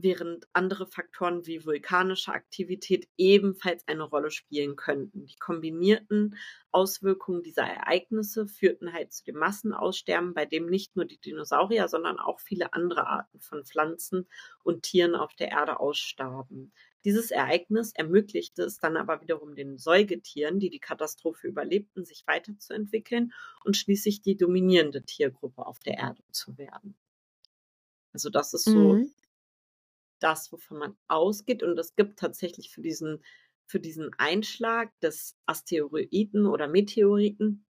während andere Faktoren wie vulkanische Aktivität ebenfalls eine Rolle spielen könnten. Die kombinierten Auswirkungen dieser Ereignisse führten halt zu dem Massenaussterben, bei dem nicht nur die Dinosaurier, sondern auch viele andere Arten von Pflanzen und Tieren auf der Erde ausstarben. Dieses Ereignis ermöglichte es dann aber wiederum den Säugetieren, die die Katastrophe überlebten, sich weiterzuentwickeln und schließlich die dominierende Tiergruppe auf der Erde zu werden. Also das ist so mhm das, wovon man ausgeht. Und es gibt tatsächlich für diesen, für diesen Einschlag des Asteroiden oder Meteoriten,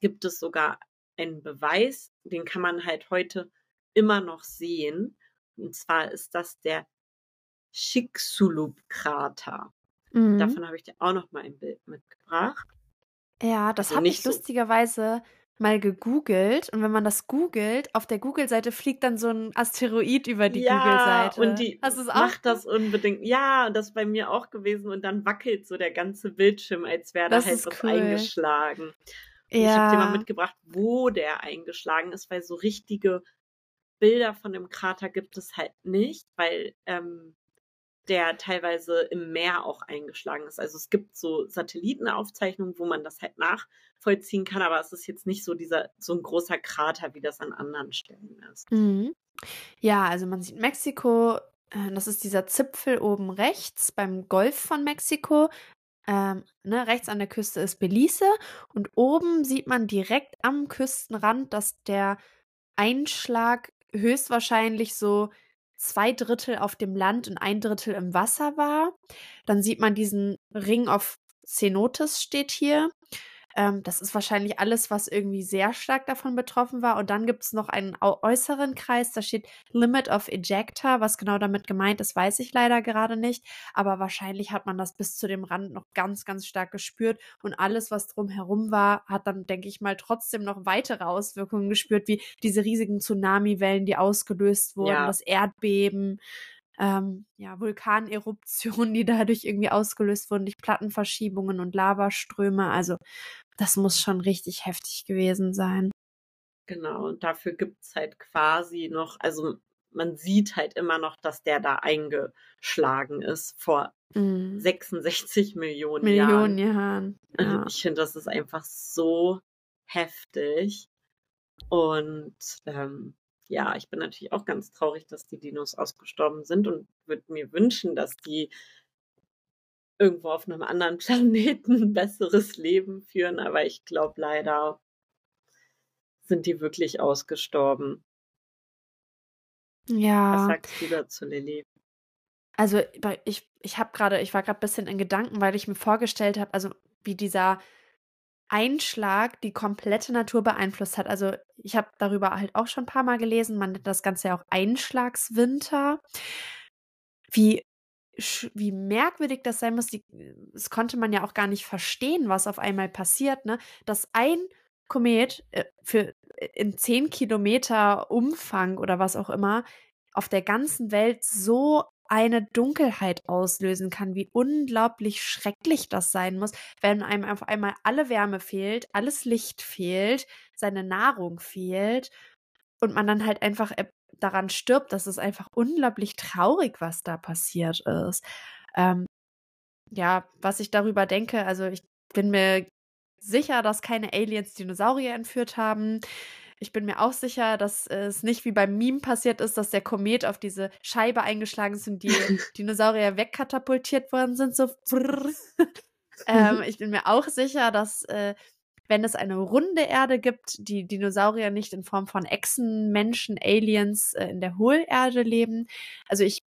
gibt es sogar einen Beweis, den kann man halt heute immer noch sehen. Und zwar ist das der Chicxulub-Krater. Mhm. Davon habe ich dir auch noch mal ein Bild mitgebracht. Ja, das Also habe ich so- lustigerweise mal gegoogelt. Und wenn man das googelt, auf der Google-Seite fliegt dann so ein Asteroid über die ja, Google-Seite. und die es auch? macht das unbedingt. Ja, das ist bei mir auch gewesen. Und dann wackelt so der ganze Bildschirm, als wäre da Das halt was cool. eingeschlagen. Und Ich habe dir mal Ja, mitgebracht, wo der eingeschlagen ist, weil so richtige Bilder von dem Krater gibt es halt nicht, weil ähm, der teilweise im Meer auch eingeschlagen ist. Also es gibt so Satellitenaufzeichnungen, wo man das halt nachvollziehen kann, aber es ist jetzt nicht so dieser so ein großer Krater, wie das an anderen Stellen ist. Mhm. Ja, also man sieht Mexiko, äh, das ist dieser Zipfel oben rechts beim Golf von Mexiko. Ähm, ne, rechts an der Küste ist Belize und oben sieht man direkt am Küstenrand, dass der Einschlag höchstwahrscheinlich so zwei Drittel auf dem Land und ein Drittel im Wasser war. Dann sieht man diesen Ring of Cenotes steht hier. Ähm, das ist wahrscheinlich alles, was irgendwie sehr stark davon betroffen war. Und dann gibt es noch einen äußeren Kreis, da steht Limit of Ejecta. Was genau damit gemeint ist, weiß ich leider gerade nicht. Aber wahrscheinlich hat man das bis zu dem Rand noch ganz, ganz stark gespürt. Und alles, was drumherum war, hat dann, denke ich mal, trotzdem noch weitere Auswirkungen gespürt, wie diese riesigen Tsunamiwellen, die ausgelöst wurden, Ja. das Erdbeben. Ähm, ja, Vulkaneruptionen, die dadurch irgendwie ausgelöst wurden durch Plattenverschiebungen und Lavaströme. Also das muss schon richtig heftig gewesen sein. Genau, und dafür gibt's halt quasi noch, also man sieht halt immer noch, dass der da eingeschlagen ist vor Mhm. 66 Millionen, Millionen Jahren. Jahren. *laughs* Ja. Ich finde, das ist einfach so heftig. Und ähm, ja, ich bin natürlich auch ganz traurig, dass die Dinos ausgestorben sind und würde mir wünschen, dass die irgendwo auf einem anderen *laughs* Planeten ein besseres Leben führen. Aber ich glaube leider sind die wirklich ausgestorben. Was ja. sagst du dazu, Lilly? Also ich, ich habe gerade, ich war gerade ein bisschen in Gedanken, weil ich mir vorgestellt habe, also wie dieser Einschlag die komplette Natur beeinflusst hat. Also ich habe darüber halt auch schon ein paar Mal gelesen, man nennt das Ganze ja auch Einschlagswinter. Wie, wie merkwürdig das sein muss, die, das konnte man ja auch gar nicht verstehen, was auf einmal passiert, ne? Dass ein Komet äh, für in 10 Kilometer Umfang oder was auch immer auf der ganzen Welt so eine Dunkelheit auslösen kann, wie unglaublich schrecklich das sein muss, wenn einem auf einmal alle Wärme fehlt, alles Licht fehlt, seine Nahrung fehlt und man dann halt einfach äh, daran stirbt. Das ist einfach unglaublich traurig, was da passiert ist. Ähm, ja, was ich darüber denke, also ich bin mir sicher, dass keine Aliens Dinosaurier entführt haben. Ich bin mir auch sicher, dass es nicht wie beim Meme passiert ist, dass der Komet auf diese Scheibe eingeschlagen ist und die *laughs* Dinosaurier wegkatapultiert worden sind. So. *laughs* ähm, ich bin mir auch sicher, dass äh, wenn es eine runde Erde gibt, die Dinosaurier nicht in Form von Echsen, Menschen, Aliens äh, in der Hohlerde leben. Also ich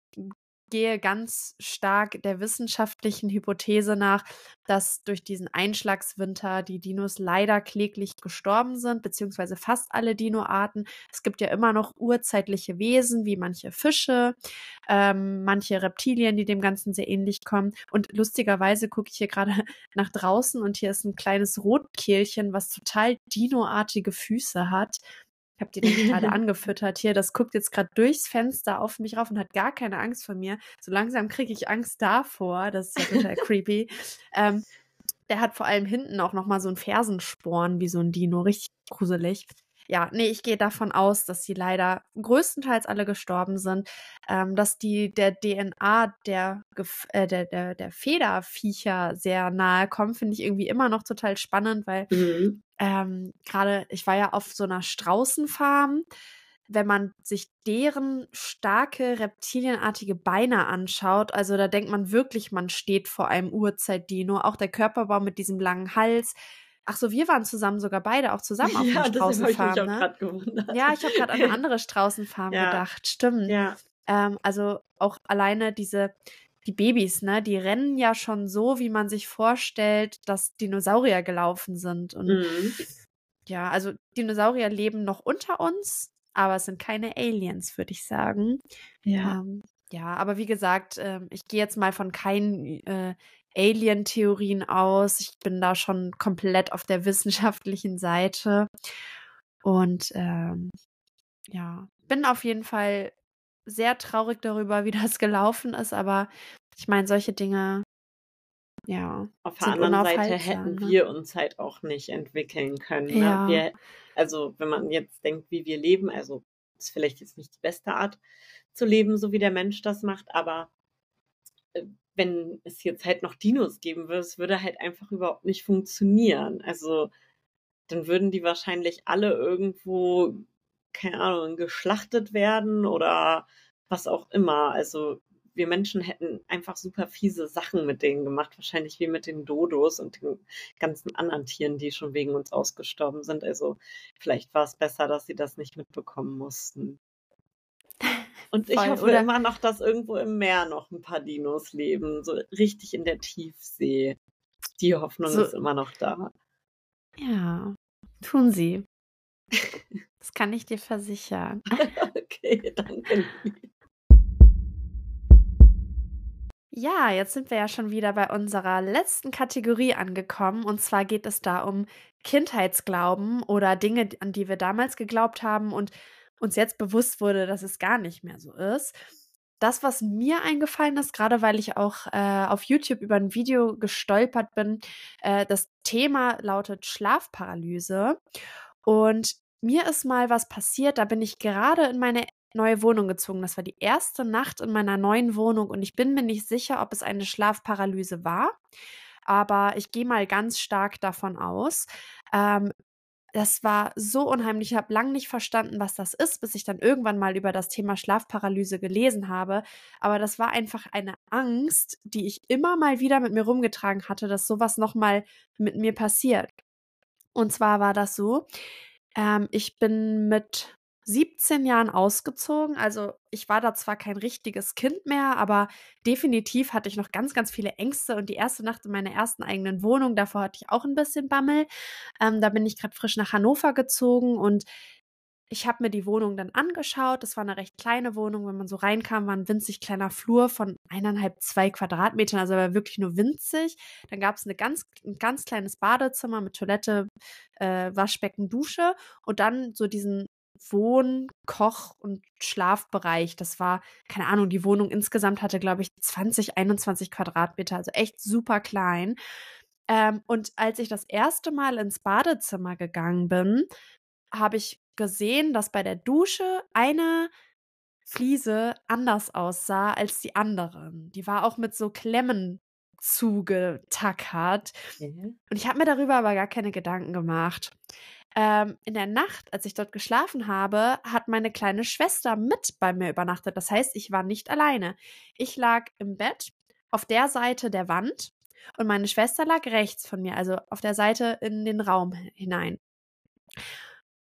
gehe ganz stark der wissenschaftlichen Hypothese nach, dass durch diesen Einschlagswinter die Dinos leider kläglich gestorben sind, beziehungsweise fast alle Dinoarten. Es gibt ja immer noch urzeitliche Wesen, wie manche Fische, ähm, manche Reptilien, die dem Ganzen sehr ähnlich kommen. Und lustigerweise gucke ich hier gerade *laughs* nach draußen und hier ist ein kleines Rotkehlchen, was total Dinoartige Füße hat. Ich habe die nämlich gerade *laughs* angefüttert hier. Das guckt jetzt gerade durchs Fenster auf mich rauf und hat gar keine Angst vor mir. So langsam kriege ich Angst davor. Das ist ja total *laughs* creepy. Ähm, der hat vor allem hinten auch noch mal so ein Fersensporn wie so ein Dino. Richtig gruselig. Ja, nee, ich gehe davon aus, dass sie leider größtenteils alle gestorben sind. Ähm, dass die der DNA der, Gef- äh, der, der, der Federviecher sehr nahe kommen, finde ich irgendwie immer noch total spannend, weil Mhm. ähm, gerade, ich war ja auf so einer Straußenfarm. Wenn man sich deren starke reptilienartige Beine anschaut, also da denkt man wirklich, man steht vor einem Urzeitdino. Auch der Körperbau mit diesem langen Hals. Ach so, wir waren zusammen sogar beide auch *laughs* zusammen auf Ja, ich mich Straußenfarm. auch Ne? gewundert. Ja, ich habe gerade an eine *laughs* andere Straußenfarm Ja. gedacht. Stimmt. Ja, Ähm, also auch alleine diese, die Babys, ne, die rennen ja schon so, wie man sich vorstellt, dass Dinosaurier gelaufen sind. Und mhm. ja, also Dinosaurier leben noch unter uns, aber es sind keine Aliens, würde ich sagen. ja. Ähm, ja, aber wie gesagt, ähm, ich gehe jetzt mal von keinen äh, Alien-Theorien aus. Ich bin da schon komplett auf der *laughs* wissenschaftlichen Seite. Und ähm, ja, bin auf jeden Fall sehr traurig darüber, wie das gelaufen ist, aber ich meine, solche Dinge, ja. Auf der anderen Seite hätten ne? wir uns halt auch nicht entwickeln können. Ne? Ja. Wir, also, wenn man jetzt denkt, wie wir leben, also ist vielleicht jetzt nicht die beste Art zu leben, so wie der Mensch das macht, aber äh, wenn es jetzt halt noch Dinos geben würde, es würde halt einfach überhaupt nicht funktionieren. Also dann würden die wahrscheinlich alle irgendwo, keine Ahnung, geschlachtet werden oder was auch immer. Also wir Menschen hätten einfach super fiese Sachen mit denen gemacht, wahrscheinlich wie mit den Dodos und den ganzen anderen Tieren, die schon wegen uns ausgestorben sind. Also vielleicht war es besser, dass sie das nicht mitbekommen mussten. Und ich Voll, hoffe oder? immer noch, dass irgendwo im Meer noch ein paar Dinos leben, so richtig in der Tiefsee. Die Hoffnung so, ist immer noch da. Ja, tun sie. *laughs* Das kann ich dir versichern. *laughs* okay, danke. Ja, jetzt sind wir ja schon wieder bei unserer letzten Kategorie angekommen. Und zwar geht es da um Kindheitsglauben oder Dinge, an die wir damals geglaubt haben und uns jetzt bewusst wurde, dass es gar nicht mehr so ist. Das, was mir eingefallen ist, gerade weil ich auch äh, auf YouTube über ein Video gestolpert bin, äh, das Thema lautet Schlafparalyse. Und mir ist mal was passiert, da bin ich gerade in meine neue Wohnung gezogen. Das war die erste Nacht in meiner neuen Wohnung und ich bin mir nicht sicher, ob es eine Schlafparalyse war. Aber ich gehe mal ganz stark davon aus. Ähm, das war so unheimlich. Ich habe lange nicht verstanden, was das ist, bis ich dann irgendwann mal über das Thema Schlafparalyse gelesen habe. Aber das war einfach eine Angst, die ich immer mal wieder mit mir rumgetragen hatte, dass sowas nochmal mit mir passiert. Und zwar war das so, ähm, ich bin mit 17 Jahren ausgezogen. Also ich war da zwar kein richtiges Kind mehr, aber definitiv hatte ich noch ganz, ganz viele Ängste. Und die erste Nacht in meiner ersten eigenen Wohnung, davor hatte ich auch ein bisschen Bammel. Ähm, da bin ich gerade frisch nach Hannover gezogen und ich habe mir die Wohnung dann angeschaut. Das war eine recht kleine Wohnung. Wenn man so reinkam, war ein winzig kleiner Flur von eineinhalb, zwei Quadratmetern, also war wirklich nur winzig. Dann gab es ganz, ein ganz kleines Badezimmer mit Toilette, äh, Waschbecken, Dusche und dann so diesen Wohn-, Koch- und Schlafbereich. Das war, keine Ahnung, die Wohnung insgesamt hatte, glaube ich, 20, 21 Quadratmeter, also echt super klein. Ähm, und als ich das erste Mal ins Badezimmer gegangen bin, habe ich gesehen, dass bei der Dusche eine Fliese anders aussah als die anderen. Die war auch mit so Klemmen zugetackert. Mhm. Und ich habe mir darüber aber gar keine Gedanken gemacht. Ähm, in der Nacht, als ich dort geschlafen habe, hat meine kleine Schwester mit bei mir übernachtet. Das heißt, ich war nicht alleine. Ich lag im Bett auf der Seite der Wand und meine Schwester lag rechts von mir, also auf der Seite in den Raum hinein.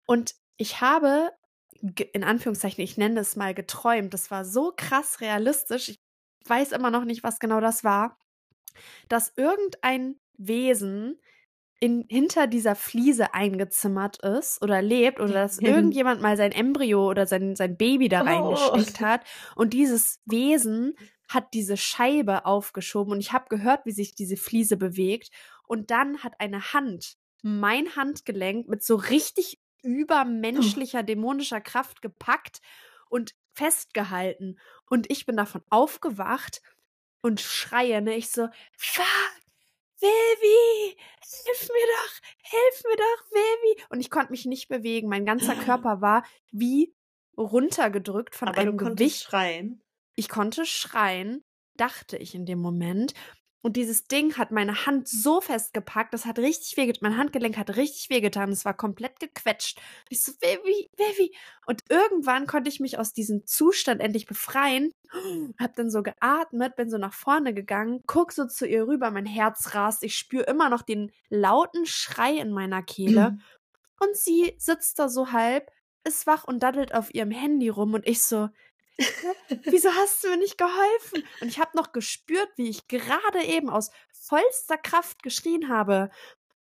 Und ich habe, in Anführungszeichen, ich nenne es mal geträumt. Das war so krass realistisch. Ich weiß immer noch nicht, was genau das war, dass irgendein Wesen in, hinter dieser Fliese eingezimmert ist oder lebt oder dass *laughs* irgendjemand mal sein Embryo oder sein, sein Baby da reingesteckt oh. hat. Und dieses Wesen hat diese Scheibe aufgeschoben und ich habe gehört, wie sich diese Fliese bewegt. Und dann hat eine Hand mein Handgelenk mit so richtig übermenschlicher, dämonischer Kraft gepackt und festgehalten. Und ich bin davon aufgewacht und schreie, ne, ich so, Vivi, hilf mir doch, hilf mir doch, Vivi. Und ich konnte mich nicht bewegen. Mein ganzer Körper war wie runtergedrückt von Aber einem du Gewicht. schreien. Ich konnte schreien, dachte ich in dem Moment. Und dieses Ding hat meine Hand so festgepackt, das hat richtig wehgetan. Mein Handgelenk hat richtig wehgetan. Es war komplett gequetscht. Ich so, Baby, Baby. Und irgendwann konnte ich mich aus diesem Zustand endlich befreien. Hab dann so geatmet, bin so nach vorne gegangen, guck so zu ihr rüber, mein Herz rast. Ich spüre immer noch den lauten Schrei in meiner Kehle. Und sie sitzt da so halb, ist wach und daddelt auf ihrem Handy rum. Und ich so, *laughs* Wieso hast du mir nicht geholfen? Und ich habe noch gespürt, wie ich gerade eben aus vollster Kraft geschrien habe.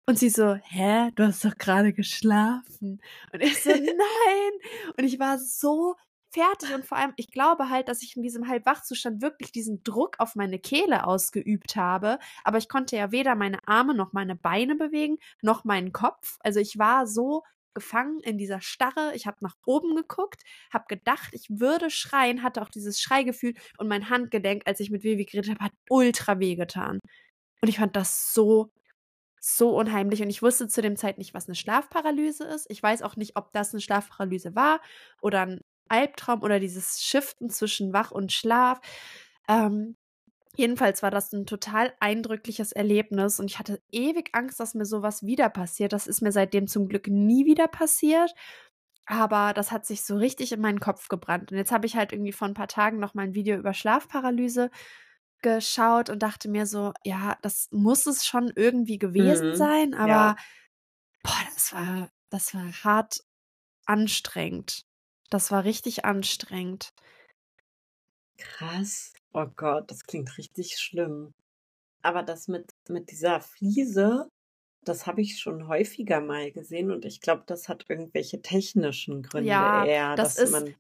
Und sie so, hä, du hast doch gerade geschlafen. Und ich so, *laughs* nein. Und ich war so fertig und vor allem, ich glaube halt, dass ich in diesem Halbwachzustand wirklich diesen Druck auf meine Kehle ausgeübt habe, aber ich konnte ja weder meine Arme noch meine Beine bewegen, noch meinen Kopf. Also ich war so gefangen in dieser Starre. Ich habe nach oben geguckt, habe gedacht, ich würde schreien, hatte auch dieses Schreigefühl und mein Handgelenk, als ich mit Vivi geredet habe, hat ultra wehgetan. Und ich fand das so, so unheimlich. Und ich wusste zu dem Zeit nicht, was eine Schlafparalyse ist. Ich weiß auch nicht, ob das eine Schlafparalyse war oder ein Albtraum oder dieses Shiften zwischen Wach und Schlaf. Ähm, Jedenfalls war das ein total eindrückliches Erlebnis und ich hatte ewig Angst, dass mir sowas wieder passiert. Das ist mir seitdem zum Glück nie wieder passiert. Aber das hat sich so richtig in meinen Kopf gebrannt. Und jetzt habe ich halt irgendwie vor ein paar Tagen noch mal ein Video über Schlafparalyse geschaut und dachte mir so, ja, das muss es schon irgendwie gewesen Mhm. sein, aber Ja. boah, das war, das war hart anstrengend. Das war richtig anstrengend. Krass. Oh Gott, das klingt richtig schlimm. Aber das mit, mit dieser Fliese, das habe ich schon häufiger mal gesehen und ich glaube, das hat irgendwelche technischen Gründe Ja, eher, das dass ist- man,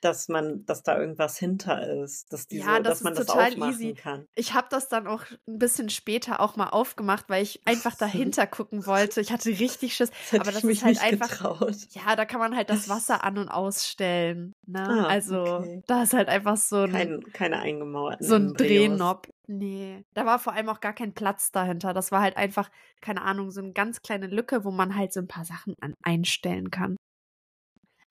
dass man, dass da irgendwas hinter ist, dass diese, Ja, das dass man das total aufmachen easy. kann. Ich habe das dann auch ein bisschen später auch mal aufgemacht, weil ich einfach *laughs* dahinter gucken wollte. Ich hatte richtig Schiss. Das Aber ich das mich ist halt nicht einfach. getraut. Ja, da kann man halt das Wasser *laughs* an- und ausstellen. Ne? Ah, also, okay. da ist halt einfach so ein, Kein, keine eingemauerten so ein. Drehknopf. Nee, da war vor allem auch gar kein Platz dahinter. Das war halt einfach, keine Ahnung, so eine ganz kleine Lücke, wo man halt so ein paar Sachen an einstellen kann.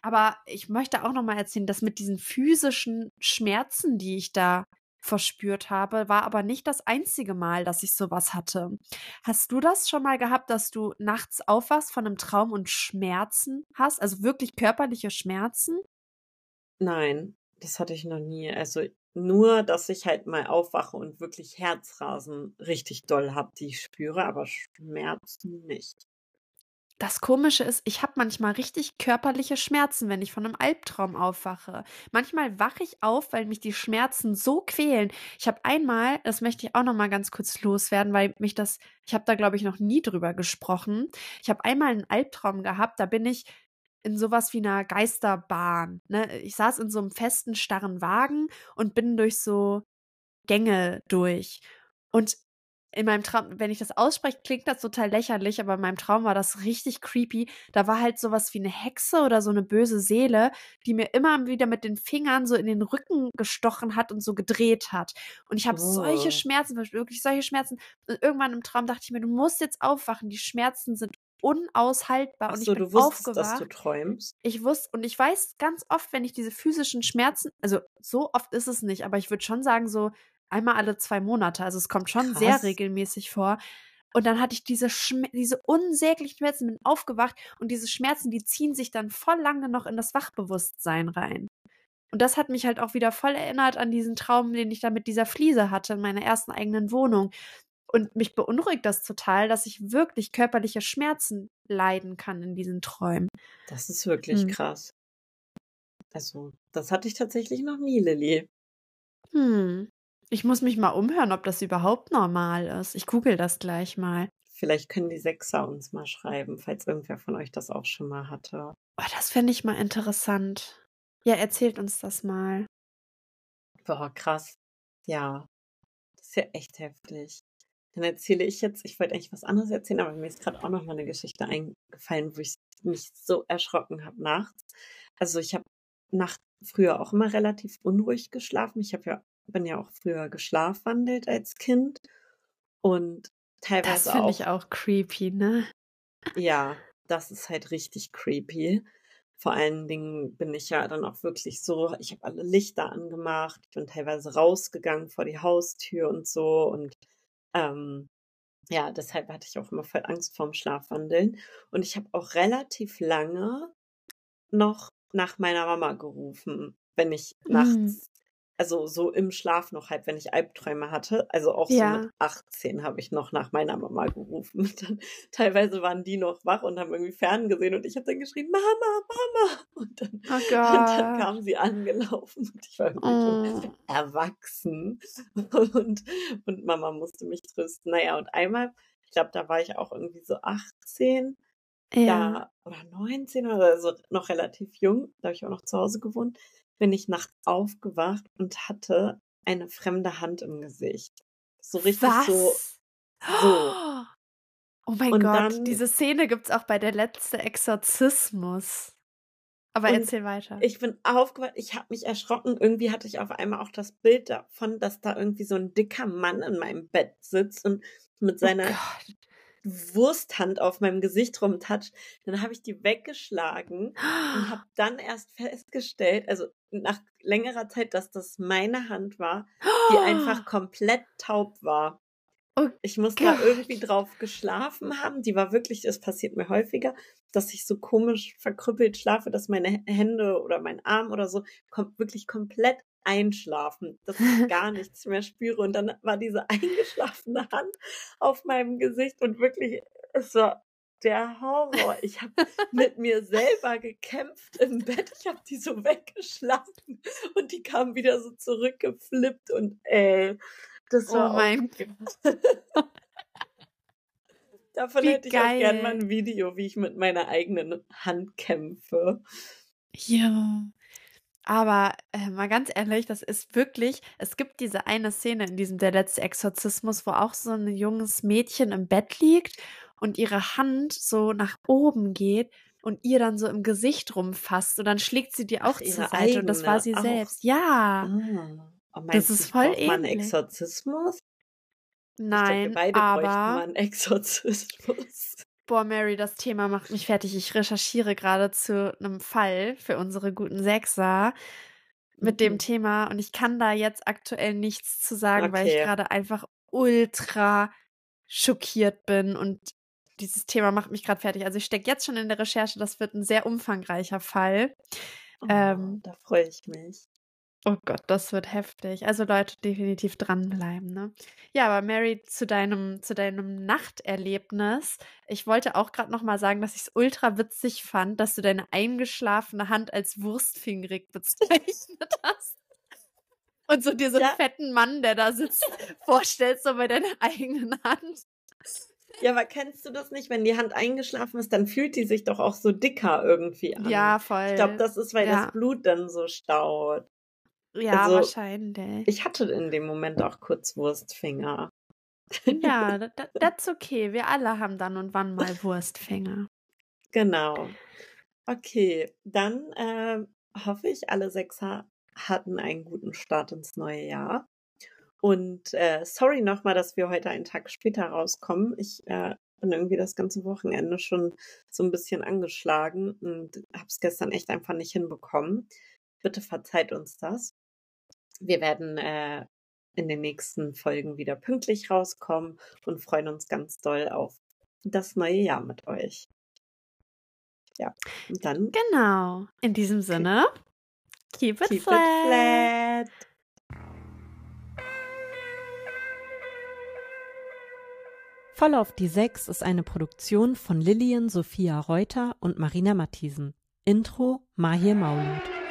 Aber ich möchte auch noch mal erzählen, dass mit diesen physischen Schmerzen, die ich da verspürt habe, war aber nicht das einzige Mal, dass ich sowas hatte. Hast du das schon mal gehabt, dass du nachts aufwachst von einem Traum und Schmerzen hast? Also wirklich körperliche Schmerzen? Nein, das hatte ich noch nie. Also nur, dass ich halt mal aufwache und wirklich Herzrasen richtig doll habe, die ich spüre, aber Schmerzen nicht. Das Komische ist, ich habe manchmal richtig körperliche Schmerzen, wenn ich von einem Albtraum aufwache. Manchmal wache ich auf, weil mich die Schmerzen so quälen. Ich habe einmal, das möchte ich auch noch mal ganz kurz loswerden, weil mich das, ich habe da glaube ich noch nie drüber gesprochen. Ich habe einmal einen Albtraum gehabt, da bin ich in sowas wie einer Geisterbahn. Ne? Ich saß in so einem festen, starren Wagen und bin durch so Gänge durch. Und in meinem Traum, wenn ich das ausspreche, klingt das total lächerlich, aber in meinem Traum war das richtig creepy. Da war halt sowas wie eine Hexe oder so eine böse Seele, die mir immer wieder mit den Fingern so in den Rücken gestochen hat und so gedreht hat. Und ich habe solche Oh. Schmerzen, wirklich solche Schmerzen. Und irgendwann im Traum dachte ich mir, du musst jetzt aufwachen. Die Schmerzen sind unaushaltbar. und Achso, ich bin du wusstest, aufgewacht. dass du träumst. Ich wusste, und ich weiß ganz oft, wenn ich diese physischen Schmerzen, also so oft ist es nicht, aber ich würde schon sagen, so einmal alle zwei Monate. Also es kommt schon sehr Krass. regelmäßig vor. Und dann hatte ich diese, diese unsäglichen Schmerzen, bin aufgewacht und diese Schmerzen, die ziehen sich dann voll lange noch in das Wachbewusstsein rein. Und das hat mich halt auch wieder voll erinnert an diesen Traum, den ich da mit dieser Fliese hatte in meiner ersten eigenen Wohnung. Und mich beunruhigt das total, dass ich wirklich körperliche Schmerzen leiden kann in diesen Träumen. Das ist wirklich Hm. krass. Also, das hatte ich tatsächlich noch nie, Lilly. Hm. Ich muss mich mal umhören, ob das überhaupt normal ist. Ich google das gleich mal. Vielleicht können die Sechser uns mal schreiben, falls irgendwer von euch das auch schon mal hatte. Oh, das fände ich mal interessant. Ja, erzählt uns das mal. Boah, krass. Ja, das ist ja echt heftig. Dann erzähle ich jetzt, ich wollte eigentlich was anderes erzählen, aber mir ist gerade auch noch mal eine Geschichte eingefallen, wo ich mich so erschrocken habe nachts. Also ich habe nachts früher auch immer relativ unruhig geschlafen. Ich habe ja, bin ja auch früher geschlafwandelt als Kind und Das teilweise finde auch ich auch creepy, ne? ja, das ist halt richtig creepy. Vor allen Dingen bin ich ja dann auch wirklich so, ich habe alle Lichter angemacht, ich bin teilweise rausgegangen vor die Haustür und so und ähm, ja, deshalb hatte ich auch immer voll Angst vorm Schlafwandeln und ich habe auch relativ lange noch nach meiner Mama gerufen, wenn ich Mm. nachts, also so im Schlaf noch halb, wenn ich Albträume hatte. Also auch so Ja. mit 18 habe ich noch nach meiner Mama gerufen. Und *laughs* dann, teilweise waren die noch wach und haben irgendwie ferngesehen und ich habe dann geschrien, Mama, Mama. Und dann, Oh und dann Gott. kam sie angelaufen und ich war irgendwie Oh. schon erwachsen. *laughs* Und, und Mama musste mich trösten. Naja, und einmal, ich glaube, da war ich auch irgendwie so 18 Ja. da, oder 19 oder so, noch relativ jung, da habe ich auch noch zu Hause gewohnt, bin ich nachts aufgewacht und hatte eine fremde Hand im Gesicht. So richtig Was? so, so. *gasps* Oh mein Und Gott, dann- diese Szene gibt's auch bei der letzte Exorzismus. Aber erzähl weiter. Ich bin aufgewacht, ich habe mich erschrocken. Irgendwie hatte ich auf einmal auch das Bild davon, dass da irgendwie so ein dicker Mann in meinem Bett sitzt und mit seiner oh. Wursthand auf meinem Gesicht rumtatscht. Dann habe ich die weggeschlagen und habe *gasps* dann erst festgestellt, also nach längerer Zeit, dass das meine Hand war, die einfach *gasps* komplett taub war. Oh Ich muss da irgendwie drauf geschlafen haben. Die war wirklich, es passiert mir häufiger, dass ich so komisch verkrüppelt schlafe, dass meine Hände oder mein Arm oder so kommt wirklich komplett einschlafen, dass ich *laughs* gar nichts mehr spüre. Und dann war diese *laughs* eingeschlafene Hand auf meinem Gesicht und wirklich, es war der Horror. Ich habe mit *laughs* mir selber gekämpft im Bett. Ich habe die so weggeschlafen und die kam wieder so zurückgeflippt und ey, das Oh war auch mein Davon Wie hätte ich auch gern geil. mal ein Video, wie ich mit meiner eigenen Hand kämpfe. Ja. Aber äh, mal ganz ehrlich, das ist wirklich, es gibt diese eine Szene in diesem Der letzte Exorzismus, wo auch so ein junges Mädchen im Bett liegt und ihre Hand so nach oben geht und ihr dann so im Gesicht rumfasst und dann schlägt sie die auch Ach, zur Seite und das war sie auch. selbst. Ja. Ah. Oh, Das ist ich voll brauch mal einen ähnlich. Exorzismus? ich Nein, wir beide bräuchten mal aber einen *laughs* Exorzismus. Boah, Mary, das Thema macht mich fertig. Ich recherchiere gerade zu einem Fall für unsere guten Sechser mit dem Mhm. Thema und ich kann da jetzt aktuell nichts zu sagen, weil ich Okay. gerade einfach ultra schockiert bin und dieses Thema macht mich gerade fertig. Also ich stecke jetzt schon in der Recherche, das wird ein sehr umfangreicher Fall. Oh, Ähm, da freue ich mich. Oh Gott, das wird heftig. Also Leute, definitiv dranbleiben, ne? Ja, aber Mary, zu deinem, zu deinem Nachterlebnis. Ich wollte auch gerade noch mal sagen, dass ich es ultra witzig fand, dass du deine eingeschlafene Hand als wurstfingerig *laughs* bezeichnet hast. Und so dir so einen Ja. fetten Mann, der da sitzt, *laughs* vorstellst, so bei deiner eigenen Hand. Ja, aber kennst du das nicht? Wenn die Hand eingeschlafen ist, dann fühlt die sich doch auch so dicker irgendwie an. Ja, voll. Ich glaube, das ist, weil Ja. das Blut dann so staut. Ja, also- wahrscheinlich. Ich hatte in dem Moment auch kurz Wurstfinger. Ja, *laughs* da- da- that's okay. Wir alle haben dann und wann mal Wurstfinger. Genau. Okay, dann äh, hoffe ich, alle Sechser hatten einen guten Start ins neue Jahr. Und äh, sorry nochmal, dass wir heute einen Tag später rauskommen. Ich äh, bin irgendwie das ganze Wochenende schon so ein bisschen angeschlagen und habe es gestern echt einfach nicht hinbekommen. Bitte verzeiht uns das. Wir werden äh, in den nächsten Folgen wieder pünktlich rauskommen und freuen uns ganz doll auf das neue Jahr mit euch. Ja, und dann Genau. In diesem Sinne, keep it keep flat. it flat. Voll auf die Sechs ist eine Produktion von Lillian Sophia Reuter und Marina Matthiesen. Intro Mahir Maulud.